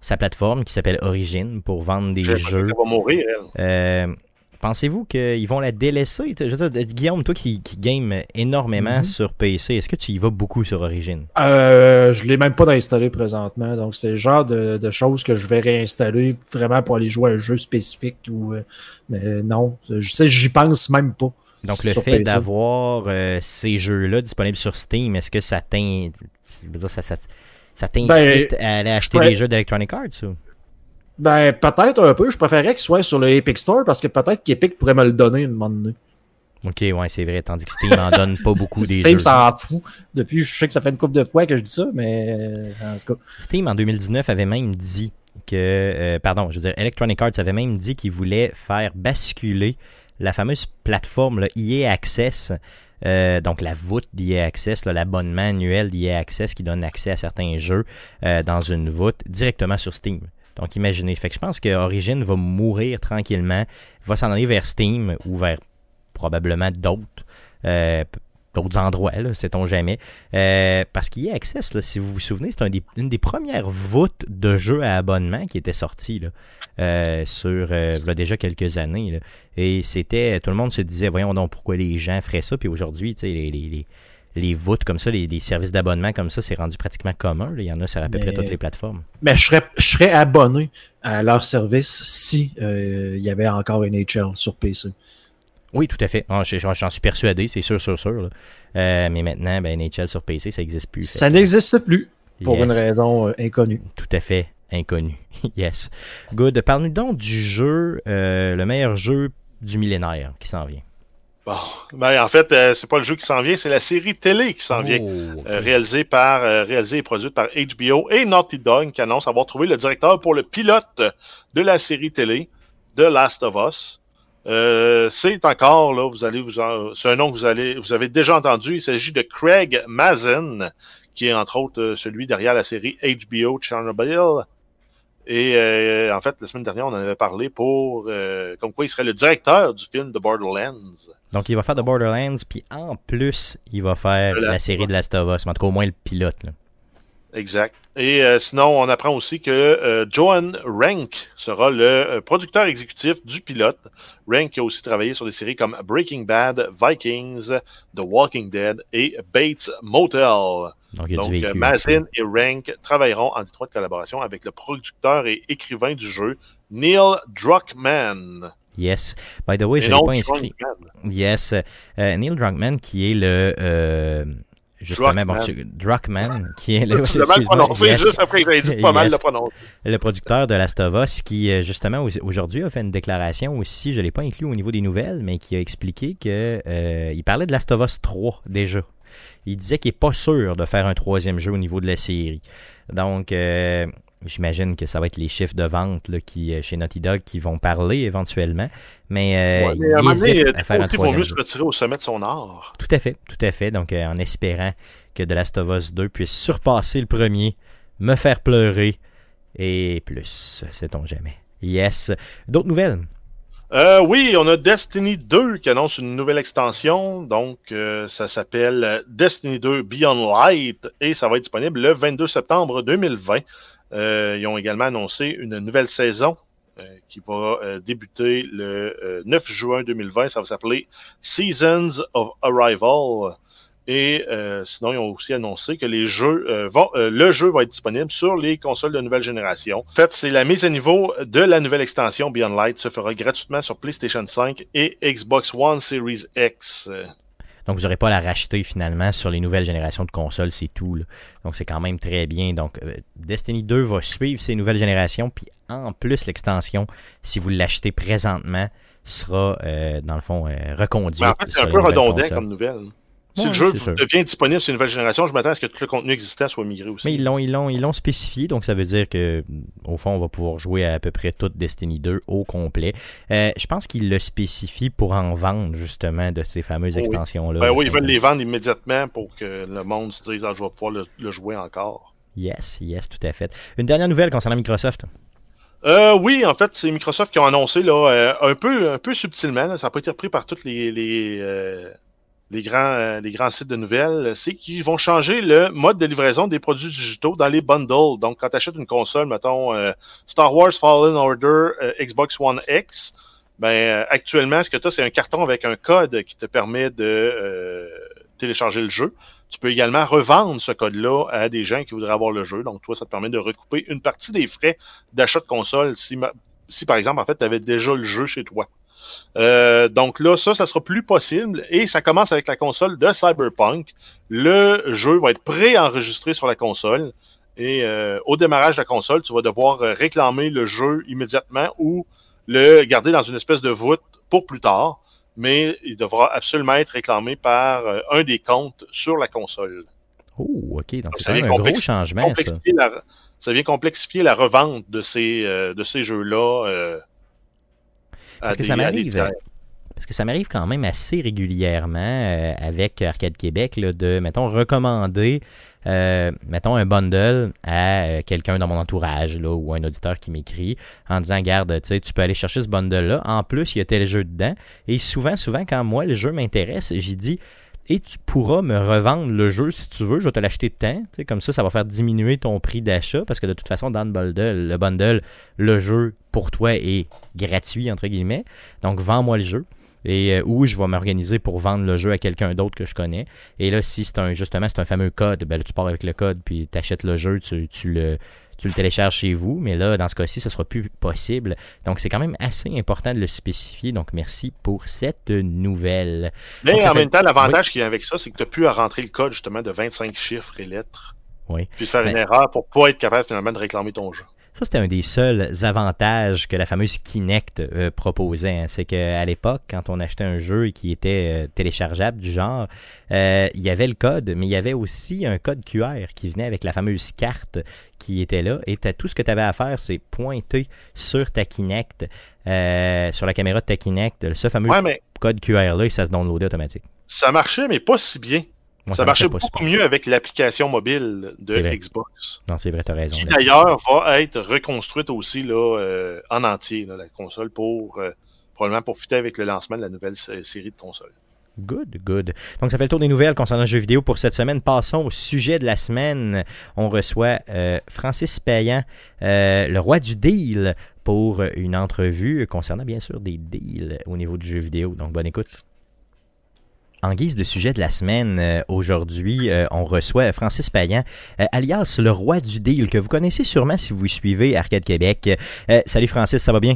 sa plateforme qui s'appelle Origin pour vendre des l'impression jeux. va mourir, elle. Euh, Pensez-vous qu'ils vont la délaisser? Je veux dire, Guillaume, toi qui, qui game énormément Mhm. sur PC, est-ce que tu y vas beaucoup sur Origin? Euh, je l'ai même pas d'installer présentement. Donc, c'est le genre de, de choses que je vais réinstaller vraiment pour aller jouer à un jeu spécifique. Ou, euh, mais non, je sais, j'y pense même pas. Donc, le fait d'avoir euh, ces jeux-là disponibles sur Steam, est-ce que ça t'in- ça, ça, ça t'incite à aller acheter ouais. des jeux d'Electronic Arts? Ou? Ben, peut-être un peu. Je préférerais qu'il soit sur le Epic Store parce que peut-être qu'Epic pourrait me le donner une moment donné. Ok, ouais, c'est vrai. Tandis que Steam en donne pas beaucoup des Steam s'en fout. Depuis, je sais que ça fait une couple de fois que je dis ça, mais euh, en tout cas. Steam en 2019 avait même dit que, euh, pardon, je veux dire, Electronic Arts avait même dit qu'il voulait faire basculer la fameuse plateforme là, EA Access, euh, donc la voûte d'EA Access, l'abonnement annuel d'EA Access qui donne accès à certains jeux euh, dans une voûte directement sur Steam. Donc imaginez, fait que je pense que Origin va mourir tranquillement, va s'en aller vers Steam ou vers probablement d'autres. euh, d'autres endroits, sait-on jamais. Euh, parce qu'il y a Access, là, si vous vous souvenez, c'est une des premières voûtes de jeux à abonnement qui était sortie là, euh, sur euh, déjà quelques années. Et c'était. Tout le monde se disait, voyons donc pourquoi les gens feraient ça. Puis aujourd'hui, tu sais, les, les, les, voûtes comme ça, les, les services d'abonnement comme ça, c'est rendu pratiquement commun. là. Il y en a sur à peu près toutes les plateformes. Mais je serais, je serais abonné à leur service si euh, il y avait encore NHL sur PC. Oui, tout à fait. Ah, J'en suis persuadé, c'est sûr, sûr, sûr. Euh, mais maintenant, ben, NHL sur PC, ça n'existe plus. Ça n'existe plus pour Yes. une raison euh, inconnue. Tout à fait inconnu. [LAUGHS] yes. Good. Parle-nous donc du jeu, euh, le meilleur jeu du millénaire qui s'en vient. Bon. Ben, en fait, euh, c'est pas le jeu qui s'en vient, c'est la série télé qui s'en vient. Oh. Euh, réalisée par euh, réalisée et produite par HBO et Naughty Dog qui annonce avoir trouvé le directeur pour le pilote de la série télé de Last of Us. Euh, c'est encore là, vous allez vous en- c'est un nom que vous allez vous avez déjà entendu. Il s'agit de Craig Mazin, qui est entre autres euh, celui derrière la série HBO Chernobyl. Et euh, en fait, la semaine dernière, on en avait parlé pour euh, comme quoi il serait le directeur du film de Borderlands. Donc, il va faire de Borderlands, puis en plus, il va faire la série de Last of Us, en tout cas, au moins le pilote. là. Exact. Et euh, sinon, on apprend aussi que euh, Johan Rank sera le euh, producteur exécutif du pilote. Rank a aussi travaillé sur des séries comme Breaking Bad, Vikings, The Walking Dead et Bates Motel. Donc, Donc, euh, vécu. Mazin et Rank travailleront en étroite collaboration avec le producteur et écrivain du jeu, Neil Druckmann. Yes. By the way, je non pas inscrit. Druckmann. Yes. Euh, Neil Druckmann, qui est le, euh, justement, bon, Druckmann. tu- Druckmann, qui est le, [LAUGHS] mal excuse-moi, prononcé, yes, juste après dit pas mal prononcer. le producteur de Last of Us, qui euh, justement au- aujourd'hui a fait une déclaration aussi, je ne l'ai pas inclus au niveau des nouvelles, mais qui a expliqué que euh, il parlait de Last of Us 3 déjà. Il disait qu'il n'est pas sûr de faire un troisième jeu au niveau de la série. Donc, euh, j'imagine que ça va être les chiffres de vente là, qui, euh, chez Naughty Dog qui vont parler éventuellement. Mais, euh, Ouais, mais à il donné, faire un vaut mieux se retirer au sommet de son art. Tout à fait, tout à fait. Donc, euh, en espérant que The Last of Us 2 puisse surpasser le premier, me faire pleurer et plus, sait-on jamais. Yes. D'autres nouvelles? Euh, oui, on a Destiny 2 qui annonce une nouvelle extension. Donc, euh, ça s'appelle Destiny 2 Beyond Light et ça va être disponible le 22 septembre 2020. Euh, ils ont également annoncé une nouvelle saison euh, qui va euh, débuter le euh, 9 juin 2020. Ça va s'appeler Seasons of Arrival. Et euh, sinon, ils ont aussi annoncé que le jeu va être disponible sur les consoles de nouvelle génération. En fait, c'est la mise à niveau de la nouvelle extension Beyond Light se fera gratuitement sur PlayStation 5 et Xbox One Series X. Donc, vous n'aurez pas à la racheter finalement sur les nouvelles générations de consoles, c'est tout. là. Donc, c'est quand même très bien. Donc, euh, Destiny 2 va suivre ces nouvelles générations, puis en plus, l'extension, si vous l'achetez présentement, sera, euh, dans le fond, euh, reconduite. Mais en fait, c'est un peu redondant comme nouvelle. Si Ouais, le jeu devient disponible sur une nouvelle génération, je m'attends à ce que tout le contenu existant soit migré aussi. Mais ils l'ont, ils l'ont, ils l'ont spécifié, donc ça veut dire que au fond, on va pouvoir jouer à, à peu près toute Destiny 2 au complet. Euh, je pense qu'ils le spécifient pour en vendre justement de ces fameuses Oh extensions-là. Ben oui, ils veulent les vendre immédiatement pour que le monde se dise ah, je vais pouvoir le, le jouer encore. Yes, yes, tout à fait. Une dernière nouvelle concernant Microsoft. Euh, oui, en fait, c'est Microsoft qui ont annoncé là, euh, un peu un peu subtilement, là, ça n'a pas été repris par tous les, les, euh, les, grands, euh, sites de nouvelles, c'est qu'ils vont changer le mode de livraison des produits digitaux dans les bundles. Donc, quand tu achètes une console, mettons euh, Star Wars Fallen Order euh, Xbox One X, ben euh, actuellement, ce que tu as, c'est un carton avec un code qui te permet de télécharger le jeu. Tu peux également revendre ce code-là à des gens qui voudraient avoir le jeu. Donc, toi, ça te permet de recouper une partie des frais d'achat de console si, si par exemple, en fait, tu avais déjà le jeu chez toi. Euh, donc là, ça, ça sera plus possible et ça commence avec la console de Cyberpunk. Le jeu va être pré-enregistré sur la console et euh, au démarrage de la console, tu vas devoir euh, réclamer le jeu immédiatement ou le garder dans une espèce de voûte pour plus tard, mais il devra absolument être réclamé par un des comptes sur la console. Oh, ok. Donc, c'est un gros changement, ça. Complexifier la- ça vient complexifier la revente de ces, euh, de ces jeux-là. Parce que ça m'arrive. tiers. Parce que ça m'arrive quand même assez régulièrement euh, avec Arcade Québec là, de, mettons, recommander, euh, mettons, un bundle à euh, quelqu'un dans mon entourage là, ou un auditeur qui m'écrit en disant, garde, tu tu peux aller chercher ce bundle-là. En plus, il y a tel jeu dedans. Et souvent, souvent, quand moi, le jeu m'intéresse, j'y dis, et tu pourras me revendre le jeu si tu veux, je vais te l'acheter de temps. Comme ça, ça va faire diminuer ton prix d'achat parce que de toute façon, dans le bundle, le bundle, le jeu pour toi est gratuit, entre guillemets. Donc, vends-moi le jeu. Et euh, ou je vais m'organiser pour vendre le jeu à quelqu'un d'autre que je connais. Et là, si c'est un justement c'est un fameux code, ben là, tu pars avec le code, puis tu achètes le jeu, tu le, tu le télécharges chez vous. Mais là, dans ce cas-ci, ce sera plus possible. Donc, c'est quand même assez important de le spécifier. Donc, merci pour cette nouvelle. Mais Donc, en fait- même temps, l'avantage qui vient avec ça, c'est que tu n'as plus à rentrer le code justement de 25 chiffres et lettres. Oui. Puis faire Mais- une erreur pour pas être capable finalement de réclamer ton jeu. Ça, c'était un des seuls avantages que la fameuse Kinect euh, proposait. hein. C'est qu'à l'époque, quand on achetait un jeu qui était euh, téléchargeable du genre, euh, il y avait le code, mais il y avait aussi un code QR qui venait avec la fameuse carte qui était là. Et tout ce que tu avais à faire, c'est pointer sur ta Kinect, sur la caméra de ta Kinect, ce fameux Ouais, mais code QR-là, et ça se downloadait automatique. ça marchait, mais pas si bien. Moi, ça marchait beaucoup mieux avec l'application mobile de. Xbox. Non, c'est vrai, t'as raison. Qui d'ailleurs va être reconstruite aussi là, euh, en entier, là, la console, pour euh, probablement pour fitter avec le lancement de la nouvelle sé- série de consoles. Good, good. Donc, ça fait le tour des nouvelles concernant le jeu vidéo pour cette semaine. Passons au sujet de la semaine. On reçoit euh, Francis Payan, euh, le roi du deal, pour une entrevue concernant bien sûr des deals au niveau du jeu vidéo. Donc, bonne écoute. En guise de sujet de la semaine, euh, aujourd'hui, euh, on reçoit Francis Payan, euh, alias le roi du deal, que vous connaissez sûrement si vous suivez Arcade Québec. Euh, salut Francis, ça va bien?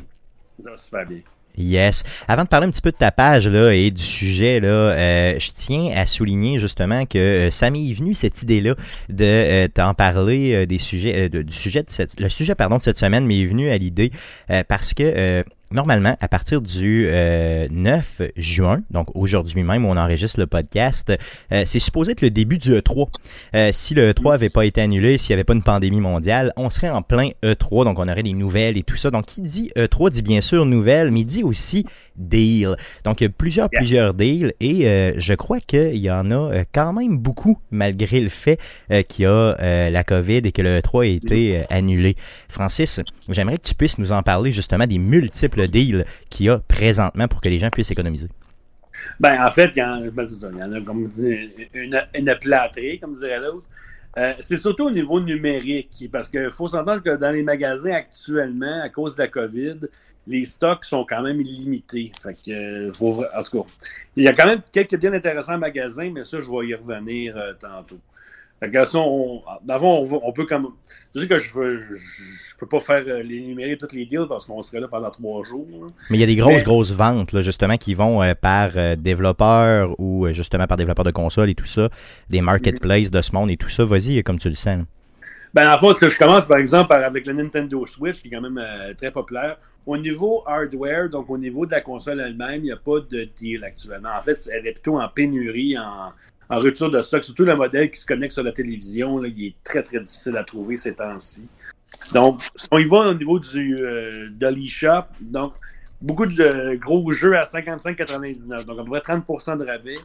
Ça va super bien. Yes. Avant de parler un petit peu de ta page là, et du sujet, là, euh, je tiens à souligner justement que euh, ça m'est venu cette idée-là de euh, t'en parler euh, des sujets, euh, de- du sujet de cette, le sujet pardon de cette semaine m'est venu à l'idée euh, parce que euh, normalement à partir du euh, 9 juin, donc aujourd'hui même où on enregistre le podcast, euh, c'est supposé être le début du E3. Euh, si le E3 avait pas été annulé, s'il n'y avait pas une pandémie mondiale, on serait en plein E3, donc on aurait des nouvelles et tout ça. Donc qui dit E3 dit bien sûr nouvelles, mais dit aussi deal. Donc il y a plusieurs, Yes. plusieurs deals et euh, je crois qu'il y en a euh, quand même beaucoup malgré le fait euh, qu'il y a euh, la COVID et que le E3 a été euh, annulé. Francis, j'aimerais que tu puisses nous en parler justement des multiples deals qu'il y a présentement pour que les gens puissent économiser? Ben, en fait, il y en, y en a, comme dit, une, une plâtrée, comme dirait l'autre. Euh, c'est surtout au niveau numérique, parce qu'il faut s'entendre que dans les magasins actuellement, à cause de la COVID, les stocks sont quand même illimités. Fait que, euh, faut, il y a quand même quelques deals intéressants en magasin, mais ça, je vais y revenir euh, tantôt. Fait que ça, on, on, peut comme. Je sais que je ne je, je peux pas faire euh, les numérer tous les deals parce qu'on serait là pendant trois jours. Mais il y a des grosses, Mais- grosses ventes, là, justement, qui vont euh, par euh, développeurs ou euh, justement par développeurs de consoles et tout ça, des marketplaces de ce monde et tout ça. Vas-y, comme tu le sens. Ben, en fait, je commence par exemple avec le Nintendo Switch, qui est quand même euh, très populaire. Au niveau hardware, donc au niveau de la console elle-même, il n'y a pas de deal actuellement. En fait, elle est plutôt en pénurie, en, en rupture de stock. Surtout le modèle qui se connecte sur la télévision, là, il est très très difficile à trouver ces temps-ci. Donc, si on y va au niveau du euh, de l'eShop, donc beaucoup de gros jeux à 55,99, donc à peu près 30% de rabais.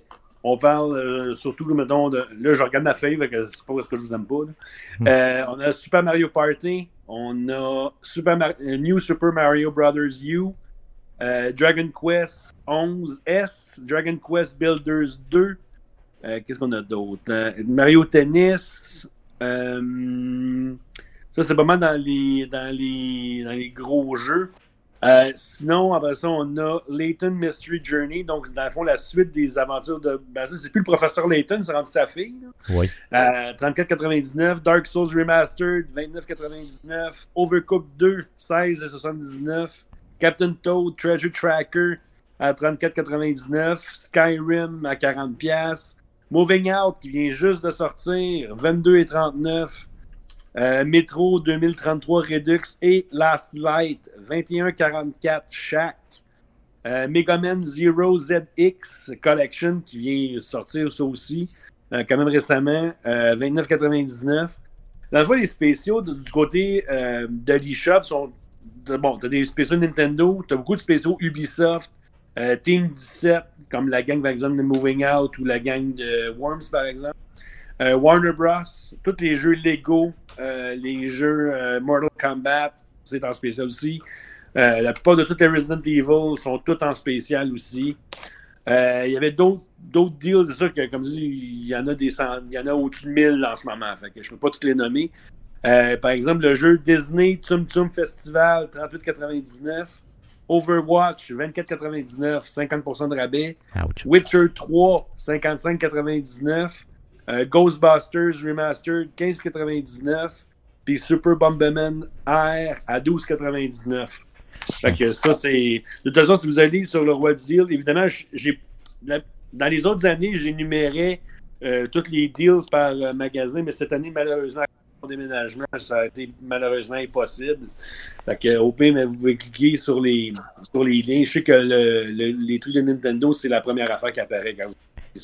On parle euh, surtout, mettons, de, là, je regarde ma feuille, c'est pas parce que je vous aime pas. là. Euh, on a Super Mario Party, on a Super Mar- New Super Mario Brothers U, euh, Dragon Quest 11S, Dragon Quest Builders 2. Euh, Qu'est-ce qu'on a d'autre? Euh, Mario Tennis. euh, ça, c'est pas mal dans les, dans les, dans les gros jeux. Sinon, après ça, on a Layton Mystery Journey. Donc, dans le fond, la suite des aventures de. Ben, c'est plus le professeur Layton, c'est rendu sa fille. là. Oui. Euh, 34,99. Dark Souls Remastered, 29,99. Overcooked 2, 16,79. Captain Toad Treasure Tracker à 34,99. Skyrim à 40$. Moving Out qui vient juste de sortir, 22,39$. Euh, Metro 2033 Redux et Last Light 2144 chaque. Euh, Mega Man Zero ZX Collection qui vient sortir ça aussi, euh, quand même récemment, euh, 29,99. Dans le fond, les spéciaux du côté euh, de l'eShop sont. Bon, t'as des spéciaux Nintendo, t'as beaucoup de spéciaux Ubisoft, euh, Team 17, comme la gang par exemple de Moving Out ou la gang de Worms par exemple. Euh, Warner Bros, tous les jeux Lego, euh, les jeux Mortal Kombat, c'est en spécial aussi. La plupart de tous les Resident Evil sont tous en spécial aussi. Il y avait d'autres deals, c'est sûr que, comme je il y en a des il y en a au-dessus de 1000 en ce moment. Fait que je ne peux pas toutes les nommer. Par exemple, le jeu Disney Tum Tum Festival, 38,99. Overwatch, 24,99, 50% de rabais. Ouch. Witcher 3, 55,99. Euh, Ghostbusters Remastered, 15,99. Puis Super Bomberman Air à 12,99. Fait que ça, c'est. De toute façon, si vous allez sur le Roi du Deal, évidemment, j'ai. Dans les autres années, j'énumérais euh, tous les deals par euh, magasin, mais cette année, malheureusement, déménagement, ça a été malheureusement impossible. Fait que, au pire, mais vous pouvez cliquer sur les, sur les liens. Je sais que le- le- les trucs de Nintendo, c'est la première affaire qui apparaît quand vous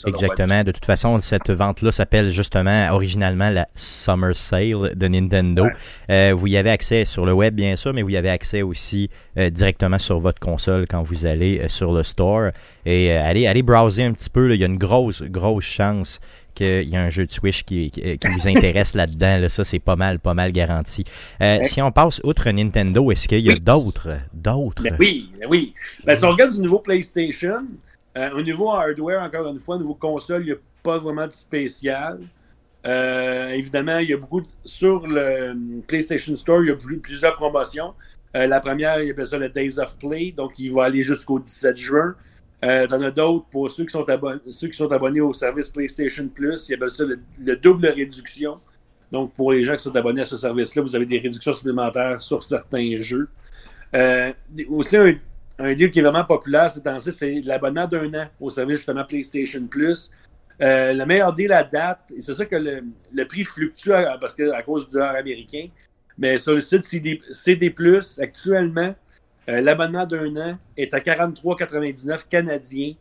Exactement. De toute façon, cette vente-là s'appelle justement originalement la Summer Sale de Nintendo. Ouais. Euh, vous y avez accès sur le web, bien sûr, mais vous y avez accès aussi euh, directement sur votre console quand vous allez euh, sur le store. Et allez, allez browser un petit peu. là. Il y a une grosse, grosse chance qu'il y a un jeu de Switch qui, qui- qui vous intéresse là-dedans. Là. Ça, c'est pas mal, pas mal garanti. Euh, Ouais. Si on passe outre Nintendo, est-ce qu'il y a Oui. d'autres, d'autres? Ben oui, ben oui. Ben, si on regarde du niveau PlayStation, euh, au niveau hardware, encore une fois, au niveau console, il n'y a pas vraiment de spécial. Euh, évidemment, il y a beaucoup de- sur le PlayStation Store, il y a plus- plusieurs promotions. Euh, la première, il appelle ça le Days of Play, donc il va aller jusqu'au 17 juin. Euh, T'en as d'autres pour ceux qui, sont abonnés, ceux qui sont abonnés au service PlayStation Plus, il appelle ça le, le double réduction. Donc, pour les gens qui sont abonnés à ce service-là, vous avez des réductions supplémentaires sur certains jeux. Euh, aussi, un un deal qui est vraiment populaire ces temps-ci, c'est l'abonnement d'un an au service justement PlayStation Plus. Euh, le meilleur deal à date, et c'est ça que le, le prix fluctue à, parce que, à cause du dollar américain, mais sur le site CD, CD actuellement, euh, l'abonnement d'un an est à 43,99 canadiens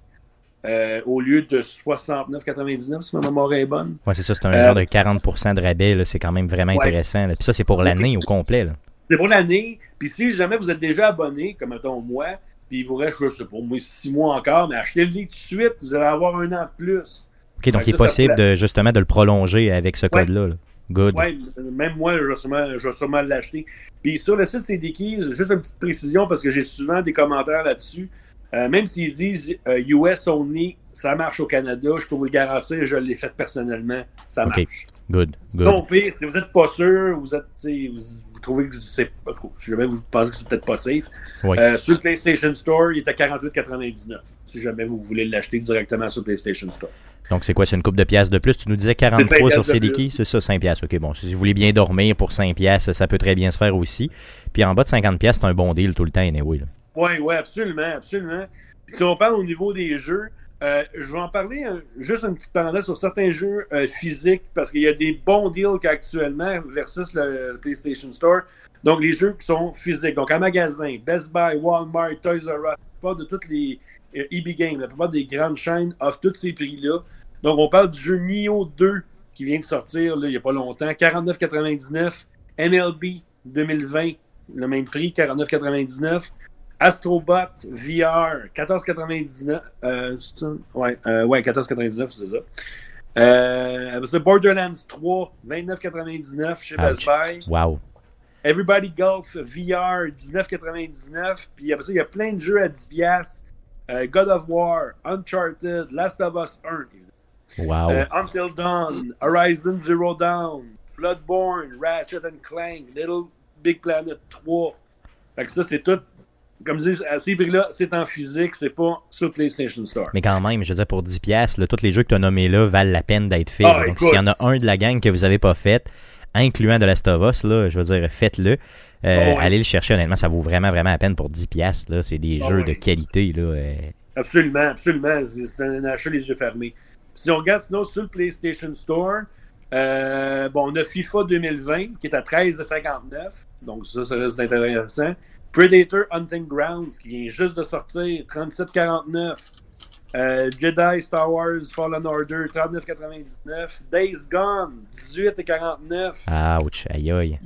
euh, au lieu de 69,99 si ma mémoire est bonne. Ouais, c'est ça, c'est un genre de 40% de rabais, c'est quand même vraiment Ouais. intéressant. là. Puis ça, c'est pour l'année au complet. C'est pour l'année. Puis si jamais vous êtes déjà abonné, comme mettons moi, puis il vous reste, je sais pas, moi, six mois encore, mais achetez-le tout de suite, vous allez avoir un an de plus. OK, donc il est possible de, justement de le prolonger avec ce code-là. là. Good. Ouais, même moi, je vais sûrement, je vais sûrement l'acheter. Puis sur le site CD Keys, juste une petite précision parce que j'ai souvent des commentaires là-dessus. Euh, même s'ils disent euh, US only, ça marche au Canada, je peux vous le garantir, je l'ai fait personnellement, ça marche. Good. Good. Non, pire, si vous n'êtes pas sûr, vous êtes, vous trouvez que c'est si jamais vous pensez que c'est peut-être pas safe, Oui. euh, sur le PlayStation Store, il est à 48,99. Si jamais vous voulez l'acheter directement sur PlayStation Store. Donc, c'est quoi? C'est une coupe de piastres de plus? Tu nous disais C'est 43 cinq sur piastres de CD plus. Key? C'est ça, 5 piastres. OK, bon. Si vous voulez bien dormir pour 5 piastres, ça peut très bien se faire aussi. Puis en bas de 50 piastres, c'est un bon deal tout le temps, anyway. Oui, oui, absolument, absolument. Puis si on parle au niveau des jeux, euh, je vais en parler euh, juste une petite parenthèse sur certains jeux euh, physiques parce qu'il y a des bons deals qu'actuellement versus le, PlayStation Store. Donc les jeux qui sont physiques, donc en magasin, Best Buy, Walmart, Toys R Us, plupart de toutes les EB Games, la plupart des grandes chaînes offrent tous ces prix-là. Donc on parle du jeu Nioh 2 qui vient de sortir il n'y a pas longtemps, 49,99. MLB 2020, le même prix, 49,99. Astrobot VR, 14,99. Euh, c'est ça? ouais, euh, ouais, 14,99, c'est ça. Euh, ça, Borderlands 3, 29,99 chez. Best Buy. Wow. Everybody Golf VR, 19,99. Puis après ça, il y a plein de jeux à 10$. piastres. Euh, God of War, Uncharted, Last of Us 1, Wow. euh, Until Dawn, Horizon Zero Dawn, Bloodborne, Ratchet and Clank, Little Big Planet 3. Fait que ça, c'est tout. Comme je dis, à ces prix-là, c'est en physique, c'est pas sur le PlayStation Store. Mais quand même, je veux dire, pour 10 piastres, là, tous les jeux que tu as nommés là valent la peine d'être faits. Ah. Donc, s'il y en a un de la gang que vous n'avez pas fait, incluant de Last of Us, là, je veux dire, faites-le. Euh, Ah ouais. Allez le chercher, honnêtement, ça vaut vraiment, vraiment la peine pour 10 piastres. Là. C'est des Ah jeux ouais. de qualité. Là. euh. Absolument, absolument. C'est c'est un achat les yeux fermés. Si on regarde sinon sur le PlayStation Store, euh, bon, on a FIFA 2020 qui est à 13,59. Donc ça, ça reste intéressant. Predator Hunting Grounds qui vient juste de sortir, 37,49. Euh, Jedi Star Wars Fallen Order, 39,99. Days Gone, 18,49. Ouch, aïe aïe.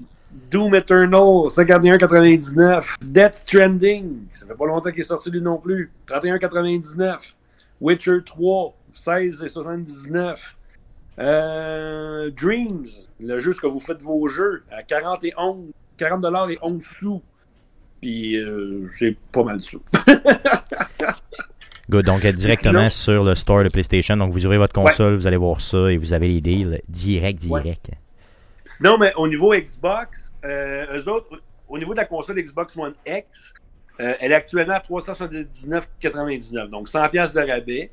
Doom Eternal, 51,99. Death Stranding, ça fait pas longtemps qu'il est sorti lui non plus, 31,99. Witcher 3, 16,79. Euh, Dreams, le jeu ce que vous faites vos jeux, à 40 et 11, 40 dollars et 11 sous. Puis euh, c'est pas mal sous. [LAUGHS] Good. Donc, directement sur le store de PlayStation. Donc, vous ouvrez votre Ouais. console, vous allez voir ça et vous avez les deals direct, direct. Sinon, mais au niveau Xbox, euh, eux autres, au niveau de la console Xbox One X, euh, elle est actuellement à 379,99. Donc 100$ piastres de rabais.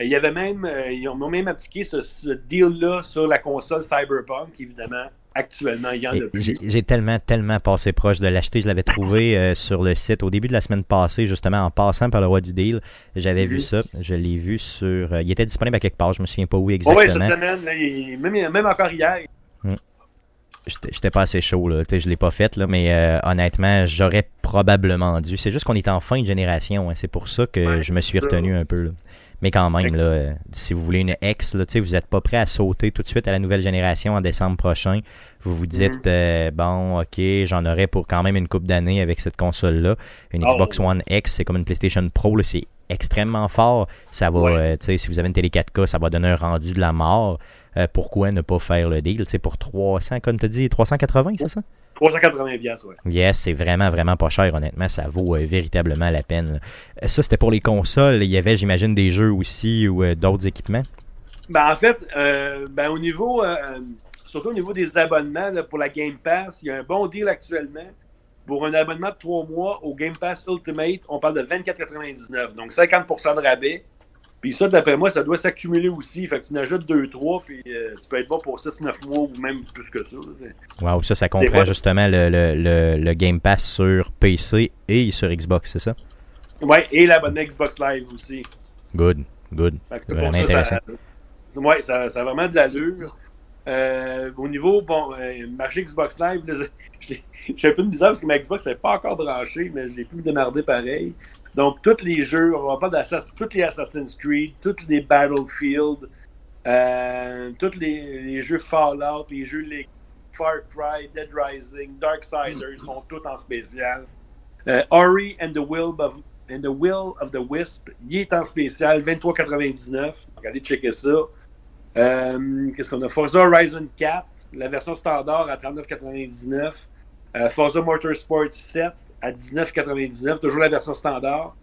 Il y avait même, euh, ils ont même appliqué ce, ce deal-là sur la console Cyberpunk, évidemment. Actuellement, il y en a plus. J'ai tellement, tellement passé proche de l'acheter. Je l'avais trouvé euh, sur le site au début de la semaine passée, justement, en passant par le roi du deal. J'avais vu Mhm. ça. Je l'ai vu sur. euh, il était disponible à quelque part. Je me souviens pas où Bon, exactement. ouais, cette semaine, là, il- même, même encore hier, J'étais j'étais pas assez chaud, là. Je l'ai pas fait, là, mais euh, honnêtement, j'aurais probablement dû. C'est juste qu'on est en fin de génération. hein. C'est pour ça que Ouais, je me suis ça. retenu un peu. là. Mais quand même, là, euh, si vous voulez une X, là, vous n'êtes pas prêt à sauter tout de suite à la nouvelle génération en décembre prochain. Vous vous dites, Mhm. euh, bon, ok, j'en aurais pour quand même une coupe d'années avec cette console-là. Une Oh. Xbox One X, c'est comme une PlayStation Pro, c'est extrêmement fort. Ça va, Ouais. euh, tu sais, si vous avez une télé 4K, ça va donner un rendu de la mort. Euh, pourquoi ne pas faire le deal? Tu sais, pour 300, comme tu dis, 380, c'est ça? 380 piastres, ouais. Yes, c'est vraiment, vraiment pas cher, honnêtement. Ça vaut euh, véritablement la peine. là. Euh, Ça, c'était pour les consoles. Il y avait, j'imagine, des jeux aussi ou euh, d'autres équipements? Ben, en fait, euh, ben, au niveau, surtout au niveau des abonnements là, pour la Game Pass, il y a un bon deal actuellement. Pour un abonnement de 3 mois au Game Pass Ultimate, on parle de 24,99. Donc 50% de rabais. Puis ça, d'après moi, ça doit s'accumuler aussi. Fait que tu en ajoutes 2-3, puis euh, tu peux être bon pour 6-9 mois ou même plus que ça. Wow, ça, ça comprend justement le, le, le, le Game Pass sur PC et sur Xbox, c'est ça? Ouais, et l'abonnement Xbox Live aussi. Good, good. Fait que Vraiment ça, intéressant. ça, ouais, ça, ça a vraiment de l'allure. Euh, au niveau, bon, euh, marché Xbox Live, [LAUGHS] j'ai j'ai un peu de bizarre parce que ma Xbox n'est pas encore branchée, mais j'ai pu me démarrer pareil. Donc, tous les jeux, on va pas d'Assassin's, tous les Assassin's Creed, tous les Battlefield, euh, tous les, les jeux Fallout, les jeux les Far Cry, Dead Rising, Darksiders sont tous en spécial. Euh, Ori and the Will of and the Will of the Wisp, il est en spécial, 23,99. Donc, allez checker ça. Euh, Qu'est-ce qu'on a? Forza Horizon 4, la version standard à 39,99. Euh, Forza Motorsport 7 à 19,99. Toujours la version standard.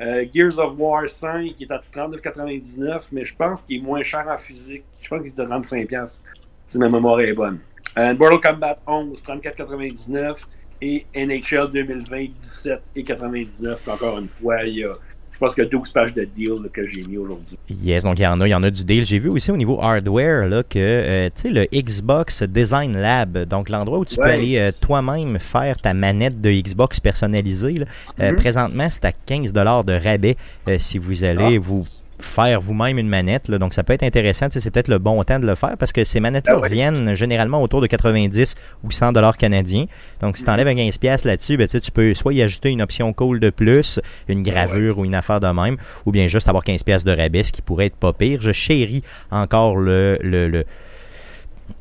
Euh, Gears of War 5 qui est à 39,99, mais je pense qu'il est moins cher en physique. Je pense qu'il est à 35$ si ma mémoire est bonne. Euh, Mortal Kombat 11, 34,99 et NHL 2020, 17,99. Puis encore une fois, il y a, je pense qu'il y a 12 pages de deal là, que j'ai mis aujourd'hui. Yes, donc il y en a, il y en a du deal. J'ai vu aussi au niveau hardware là, que euh, tu sais le Xbox Design Lab, donc l'endroit où tu peux aller euh, toi-même faire ta manette de Xbox personnalisée, là, euh, Mhm. présentement c'est à 15$ de rabais si vous allez Ah. vous faire vous-même une manette. là. donc ça peut être intéressant, c'est peut-être le bon temps de le faire parce que ces manettes-là Ah ouais. reviennent généralement autour de 90 ou 100 dollars canadiens. Donc si tu enlèves un 15$ piastres là-dessus, ben, tu peux soit y ajouter une option cool de plus, une gravure ou une affaire de même, ou bien juste avoir 15$ piastres de rabais, ce qui pourrait être pas pire. Je chéris encore le. le, le,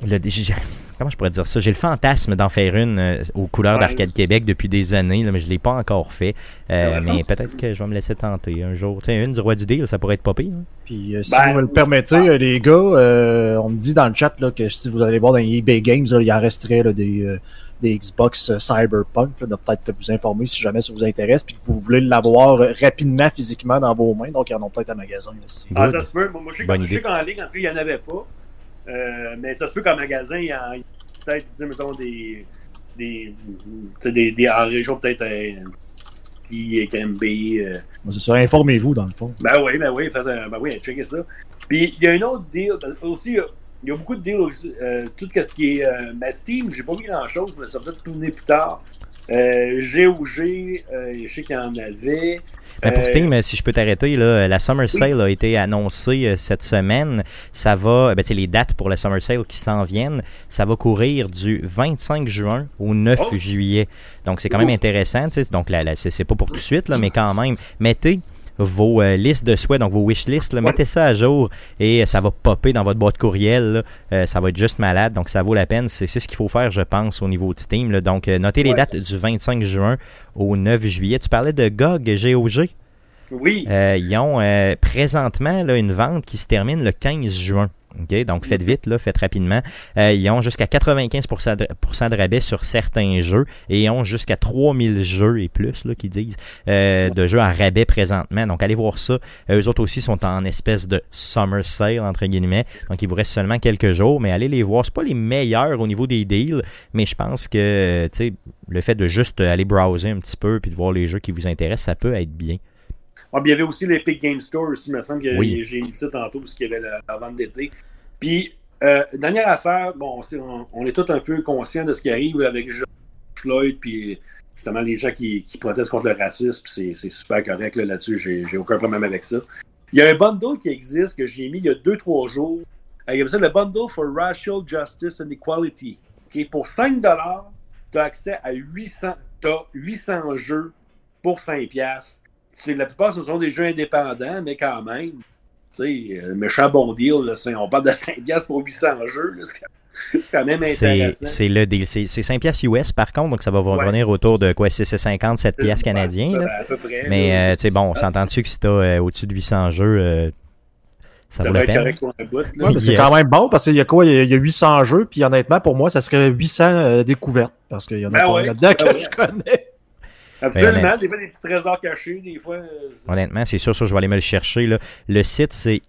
le- [LAUGHS] comment je pourrais dire ça? J'ai le fantasme d'en faire une euh, aux couleurs Ouais. d'Arcade Québec depuis des années, là, mais je ne l'ai pas encore fait. Euh, Ah mais peut-être que je vais me laisser tenter un jour. Tu sais, une du roi du deal, ça pourrait être pas pire. hein. Puis euh, si Ben, vous me le permettez, euh, les gars, euh, on me dit dans le chat là, que si vous allez voir dans les eBay Games, là, il en resterait là, des, euh, des Xbox Cyberpunk. Là, de peut-être vous informer si jamais ça vous intéresse, puis que vous voulez l'avoir rapidement, physiquement dans vos mains. Donc, il y en a peut-être à magasin. là, si- Ah, ça se peut. Moi, je sais qu'en ligne, en tout cas, il n'y en avait pas. Euh, mais ça se peut qu'en magasin, il y a peut-être, mettons, des. des, des, des en région, peut-être. Euh, qui KMB. Euh, Bon, C'est ça, informez-vous dans le fond. ben oui, ben oui, faites, un- ben oui, checkez ça. Puis il y a un autre deal. Aussi, il y a- beaucoup de deals aussi. Euh, tout ce qui est. Euh, ma Steam, j'ai pas vu grand-chose, mais ça va peut-être tourner plus tard. Euh, GOG, euh, je sais qu'il y en avait. Ben, pour Euh, Steam, euh, si je peux t'arrêter, là, la Summer Sale a été annoncée euh, cette semaine. Ça va, ben, les dates pour la Summer Sale qui s'en viennent, ça va courir du 25 juin au 9 Oh! juillet. Donc, c'est quand même intéressant. Donc, là, là, c'est c'est pas pour tout de suite, là, mais quand même, mettez vos euh, listes de souhaits, donc vos wishlists, là, Ouais. mettez ça à jour et euh, ça va popper dans votre boîte courriel. là. Euh, ça va être juste malade, donc ça vaut la peine. C'est ce qu'il faut faire, je pense, au niveau de Steam. là. Donc, notez les dates du 25 juin au 9 juillet. Tu parlais de GOG, GOG. Oui. Ils ont présentement une vente qui se termine le 15 juin. OK? Donc, faites vite, là, faites rapidement. Euh, ils ont jusqu'à 95% de, rabais sur certains jeux et ils ont jusqu'à 3000 jeux et plus, là, qu'ils disent, euh, de jeux à rabais présentement. Donc, allez voir ça. Euh, eux autres aussi sont en espèce de summer sale, entre guillemets. Donc, il vous reste seulement quelques jours, mais allez les voir. C'est pas les meilleurs au niveau des deals, mais je pense que, tu le fait de juste aller browser un petit peu puis de voir les jeux qui vous intéressent, ça peut être bien. Ah, puis il y avait aussi l'Epic Game Store aussi, il me semble que Oui. j'ai dit ça tantôt parce qu'il y avait la, la vente d'été. Puis, euh, dernière affaire, bon, on, sait- on, on est tous un peu conscients de ce qui arrive avec George Floyd, puis justement les gens qui, qui protestent contre le racisme, c'est super correct là, là-dessus, j'ai j'ai aucun problème avec ça. Il y a un bundle qui existe que j'ai mis il y a 2-3 jours. Euh, Il y a ça le Bundle for Racial Justice and Equality. Pour 5 tu as accès à 800, t'as 800 jeux pour 5 piastres. La plupart, ce sont des jeux indépendants, mais quand même, tu sais, euh, méchant bon deal, là, on parle de [LAUGHS] 5 piastres pour 800 jeux, là, c'est quand- même C'est intéressant. c'est le deal. C'est c'est 5 piastres US par contre, donc ça va vous Ouais. revenir autour de quoi 650, 7 piastres canadiens. Ouais, là. ça, à peu près, Mais euh, tu sais, bon, on s'entend-tu que si t'as euh, au-dessus de 800 jeux, euh, ça vaut devrait la être peine? Ouais, c'est quand même bon parce qu'il y a quoi Il y a, il y a 800 jeux, puis honnêtement, pour moi, ça serait 800 euh, découvertes parce qu'il y en a Ben pas ouais, là-dedans que ben ouais. je connais. Absolument, des fois des petits trésors cachés, des fois. euh, Honnêtement, c'est sûr, ça, je vais aller me le chercher. Là. Le site, c'est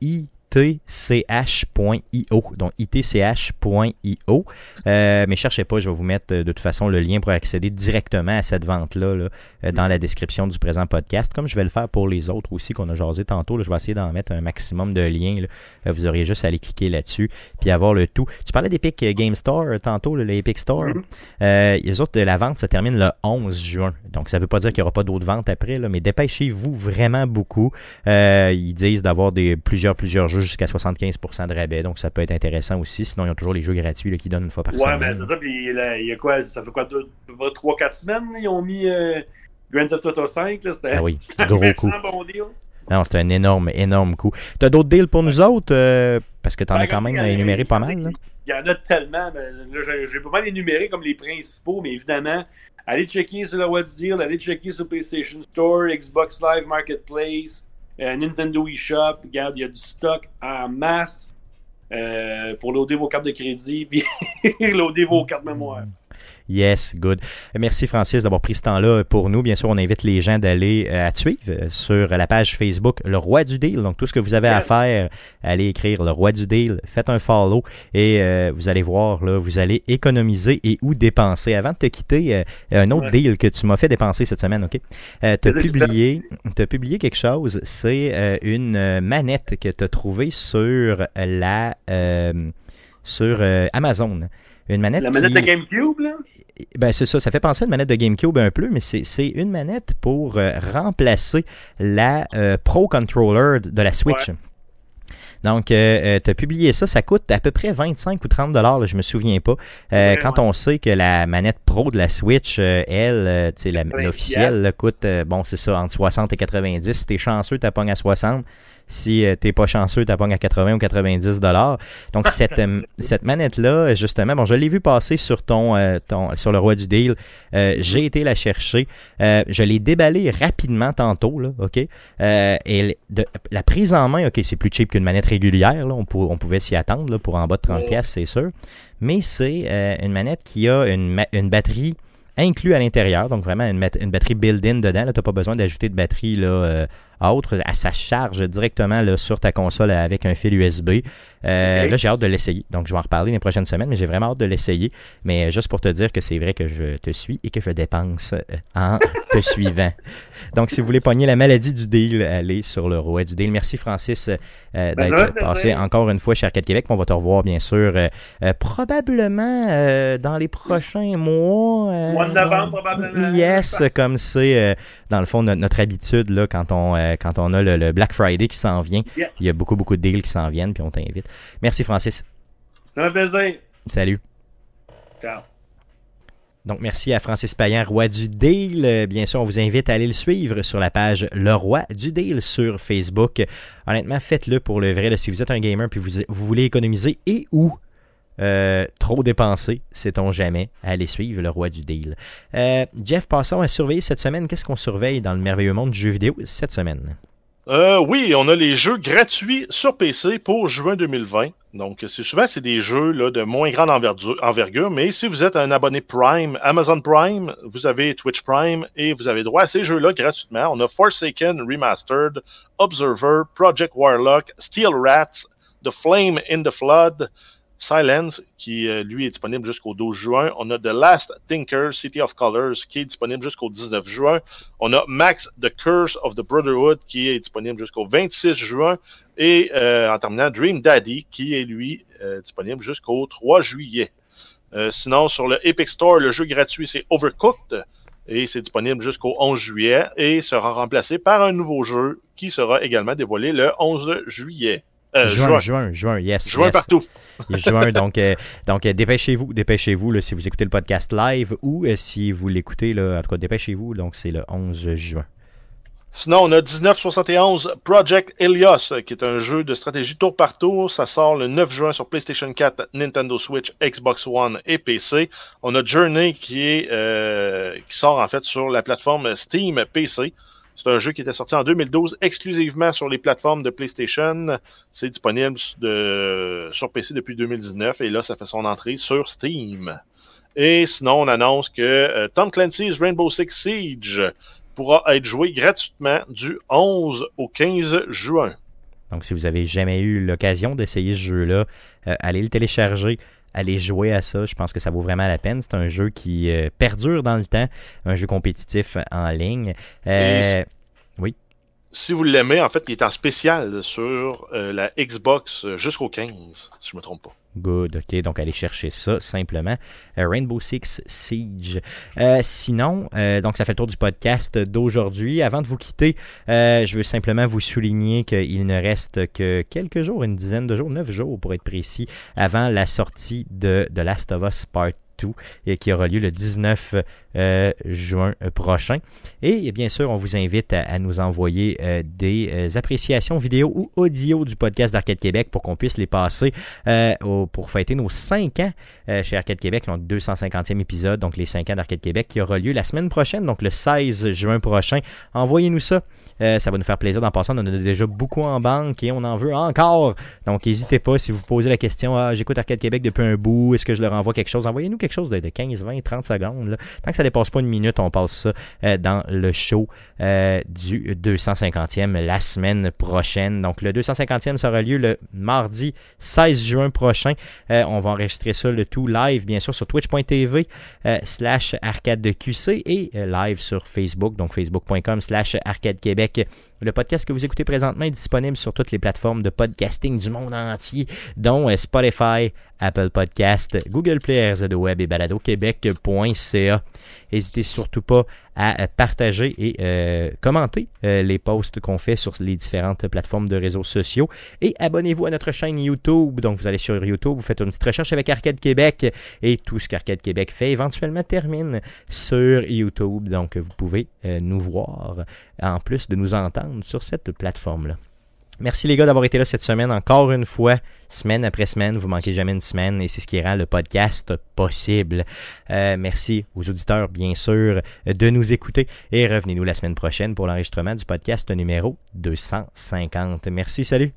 itch.io. Donc itch.io. Euh, mais cherchez pas, je vais vous mettre euh, de toute façon le lien pour accéder directement à cette vente-là là, euh, dans la description du présent podcast, comme je vais le faire pour les autres aussi qu'on a jasé tantôt. Là, je vais essayer d'en mettre un maximum de liens. là. Vous auriez juste à aller cliquer là-dessus puis avoir le tout. Tu parlais d'Epic Game Store tantôt, l'Epic Store. Mhm. Euh, les autres, la vente se termine le 11 juin. Donc, ça ne veut pas dire qu'il n'y aura pas d'autres ventes après, mais dépêchez-vous vraiment beaucoup. Euh, ils disent d'avoir des plusieurs, plusieurs jeux jusqu'à 75% de rabais. Donc, ça peut être intéressant aussi. Sinon, ils ont toujours les jeux gratuits là, qui donnent une fois par Ouais, semaine. mais c'est ça. Puis là, il y a quoi Ça fait quoi 3-4 semaines Ils ont mis euh, Grand Theft Auto 5. Là, c'était Ah oui, un gros coup. bon deal. Non, c'est un énorme, énorme coup. Tu as d'autres deals pour nous autres? euh, parce que tu en Ben, as quand même y énuméré pas y mal. là. Il y en a tellement. là, j'ai- pas mal énuméré comme les principaux, mais évidemment, allez checker sur le web deal, allez checker sur PlayStation Store, Xbox Live Marketplace, euh, Nintendo eShop. Regarde, il y a du stock en masse euh, pour loader vos cartes de crédit [LAUGHS] puis loader vos cartes mémoire. Yes, good. Merci Francis d'avoir pris ce temps-là pour nous. Bien sûr, on invite les gens d'aller euh, à te suivre euh, sur la page Facebook Le Roi du Deal. Donc, tout ce que vous avez à faire, allez écrire Le Roi du Deal, faites un follow et euh, vous allez voir, là, vous allez économiser et ou dépenser. Avant de te quitter, euh, un autre Ouais. deal que tu m'as fait dépenser cette semaine, OK? Euh, tu as publié, quelque chose, c'est une manette que tu as trouvée sur la... euh, sur Amazon. Une manette La manette qui- de GameCube, là? ben c'est ça, ça fait penser à une manette de GameCube un peu, mais c'est une manette pour euh, remplacer la euh, Pro Controller de la Switch. Donc, tu as publié ça, ça coûte à peu près 25 ou 30 dollars, je me souviens pas. Euh, Ouais, quand ouais. on sait que la manette Pro de la Switch, euh, elle, euh, tu sais, la- 90 l'officielle, coûte, euh, bon, c'est ça, entre 60 et 90. Si t'es chanceux, t'as pognes à 60. Si euh, t'es pas chanceux, t'as à 80 ou 90 dollars. Donc, [LAUGHS] cette, euh, cette manette-là, justement, bon, je l'ai vu passer sur ton, euh, ton sur le roi du deal. Euh, J'ai été la chercher. Euh, je l'ai déballée rapidement tantôt, là, OK? Euh, et de- la prise en main, OK, c'est plus cheap qu'une manette régulière, là. On, pou- on pouvait s'y attendre, là, pour en bas de 30$, piastres, c'est sûr. Mais c'est euh, une manette qui a une, une batterie inclus à l'intérieur, donc vraiment une, batterie built-in dedans. Tu n'as pas besoin d'ajouter de batterie là, euh, autre. Elle, ça charge directement là, sur ta console avec un fil USB. Euh. Là, j'ai hâte de l'essayer. Donc, je vais en reparler les prochaines semaines, mais j'ai vraiment hâte de l'essayer. Mais euh, juste pour te dire que c'est vrai que je te suis et que je dépense euh, en te suivant. Donc, si vous voulez pogner la maladie du deal, allez sur le roi du deal. Merci, Francis, euh, Ben, d'être passé encore une fois chez Arcade Québec. On va te revoir, bien sûr, euh, euh, probablement dans les prochains mois. Mois de novembre, probablement. Yes, comme c'est dans le fond notre, notre habitude là, quand on quand on a le, le Black Friday qui s'en vient. Yes. Il y a beaucoup beaucoup de deals qui s'en viennent puis on t'invite. Merci Francis. Ça m'a fait plaisir. Salut. Ciao. Donc, merci à Francis Payan, Roi du Deal. Euh, Bien sûr, on vous invite à aller le suivre sur la page Le Roi du Deal sur Facebook. Honnêtement, faites-le pour le vrai. si vous êtes un gamer puis vous, vous voulez économiser et ou euh, trop dépenser, sait-on jamais, allez suivre Le Roi du Deal. Euh, Jeff, passons à surveiller cette semaine. Qu'est-ce qu'on surveille dans le merveilleux monde du jeu vidéo cette semaine? Euh, oui, on a les jeux gratuits sur PC pour juin 2020. Donc, c'est souvent c'est des jeux là, de moins grande envergure, mais si vous êtes un abonné Prime, Amazon Prime, vous avez Twitch Prime et vous avez droit à ces jeux-là gratuitement. On a Forsaken Remastered, Observer, Project Warlock, Steel Rats, The Flame in the Flood, Silence, qui euh, lui est disponible jusqu'au 12 juin. On a The Last Thinker, City of Colors, qui est disponible jusqu'au 19 juin. On a Max The Curse of the Brotherhood, qui est disponible jusqu'au 26 juin. Et euh, en terminant, Dream Daddy, qui est lui euh, disponible jusqu'au 3 juillet. Euh, sinon, sur le Epic Store, le jeu gratuit, c'est Overcooked. Et c'est disponible jusqu'au 11 juillet et sera remplacé par un nouveau jeu qui sera également dévoilé le 11 juillet. Euh, juin, juin. juin, juin, yes. Juin yes. partout. juin. Donc, euh, donc euh, dépêchez-vous, dépêchez-vous là, si vous écoutez le podcast live ou euh, si vous l'écoutez, là, en tout cas, dépêchez-vous. Donc, c'est le 11 juin. Sinon, on a 1971 Project Helios, qui est un jeu de stratégie tour par tour. Ça sort le 9 juin sur PlayStation 4, Nintendo Switch, Xbox One et PC. On a Journey qui est euh, qui sort en fait sur la plateforme Steam PC. C'est un jeu qui était sorti en 2012 exclusivement sur les plateformes de PlayStation. C'est disponible sur PC depuis 2019 et là, ça fait son entrée sur Steam. Et sinon, on annonce que euh, Tom Clancy's Rainbow Six Siege pourra être joué gratuitement du 11 au 15 juin. Donc, si vous avez jamais eu l'occasion d'essayer ce jeu-là, euh, allez le télécharger. Allez jouer à ça, je pense que ça vaut vraiment la peine. C'est un jeu qui euh, perdure dans le temps, un jeu compétitif en ligne. Euh. Si vous l'aimez, en fait, il est en spécial sur euh, la Xbox jusqu'au 15, si je me trompe pas. Good, ok, donc allez chercher ça simplement. Euh, Rainbow Six Siege. Euh, sinon, euh, donc ça fait le tour du podcast d'aujourd'hui. Avant de vous quitter, euh, je veux simplement vous souligner qu'il ne reste que quelques jours, une dizaine de jours, neuf jours pour être précis, avant la sortie de, de Last of Us Part 2 et qui aura lieu le 19 euh, juin prochain. Et bien sûr, on vous invite à, nous envoyer euh, des euh, appréciations vidéo ou audio du podcast d'Arcade Québec pour qu'on puisse les passer euh, pour fêter nos 5 ans euh, chez Arcade Québec, le 250e épisode, donc les 5 ans d'Arcade Québec qui aura lieu la semaine prochaine, donc le 16 juin prochain. Envoyez-nous ça. Euh, ça va nous faire plaisir d'en passer. On en a déjà beaucoup en banque et on en veut encore. Donc, n'hésitez pas si vous posez la question Ah, j'écoute Arcade Québec depuis un bout, est-ce que je leur envoie quelque chose Envoyez-nous quelque chose de, de 15, 20, 30 secondes. Tant que ça dépasse pas une minute, on passe ça euh, dans le show euh, du 250e la semaine prochaine. Donc, le 250e sera lieu le mardi 16 juin prochain. Euh, on va enregistrer ça le tout live, bien sûr, sur twitch.tv slash arcade de QC et live sur Facebook, donc facebook.com slash arcade Québec. Le podcast que vous écoutez présentement est disponible sur toutes les plateformes de podcasting du monde entier, dont euh, Spotify, Apple Podcast, Google Play, RZO Web et baladoquebec.ca. N'hésitez surtout pas à euh, partager et euh, commenter euh, les posts qu'on fait sur les différentes plateformes de réseaux sociaux. Et abonnez-vous à notre chaîne YouTube. Donc, vous allez sur YouTube, vous faites une petite recherche avec Arcade Québec et tout ce qu'Arcade Québec fait éventuellement termine sur YouTube. Donc, vous pouvez nous voir en plus de nous entendre sur cette plateforme-là. Merci les gars d'avoir été là cette semaine encore une fois, semaine après semaine. Vous manquez jamais une semaine et c'est ce qui rend le podcast possible. Euh, merci aux auditeurs, bien sûr, de nous écouter et revenez-nous la semaine prochaine pour l'enregistrement du podcast numéro 250. Merci, salut!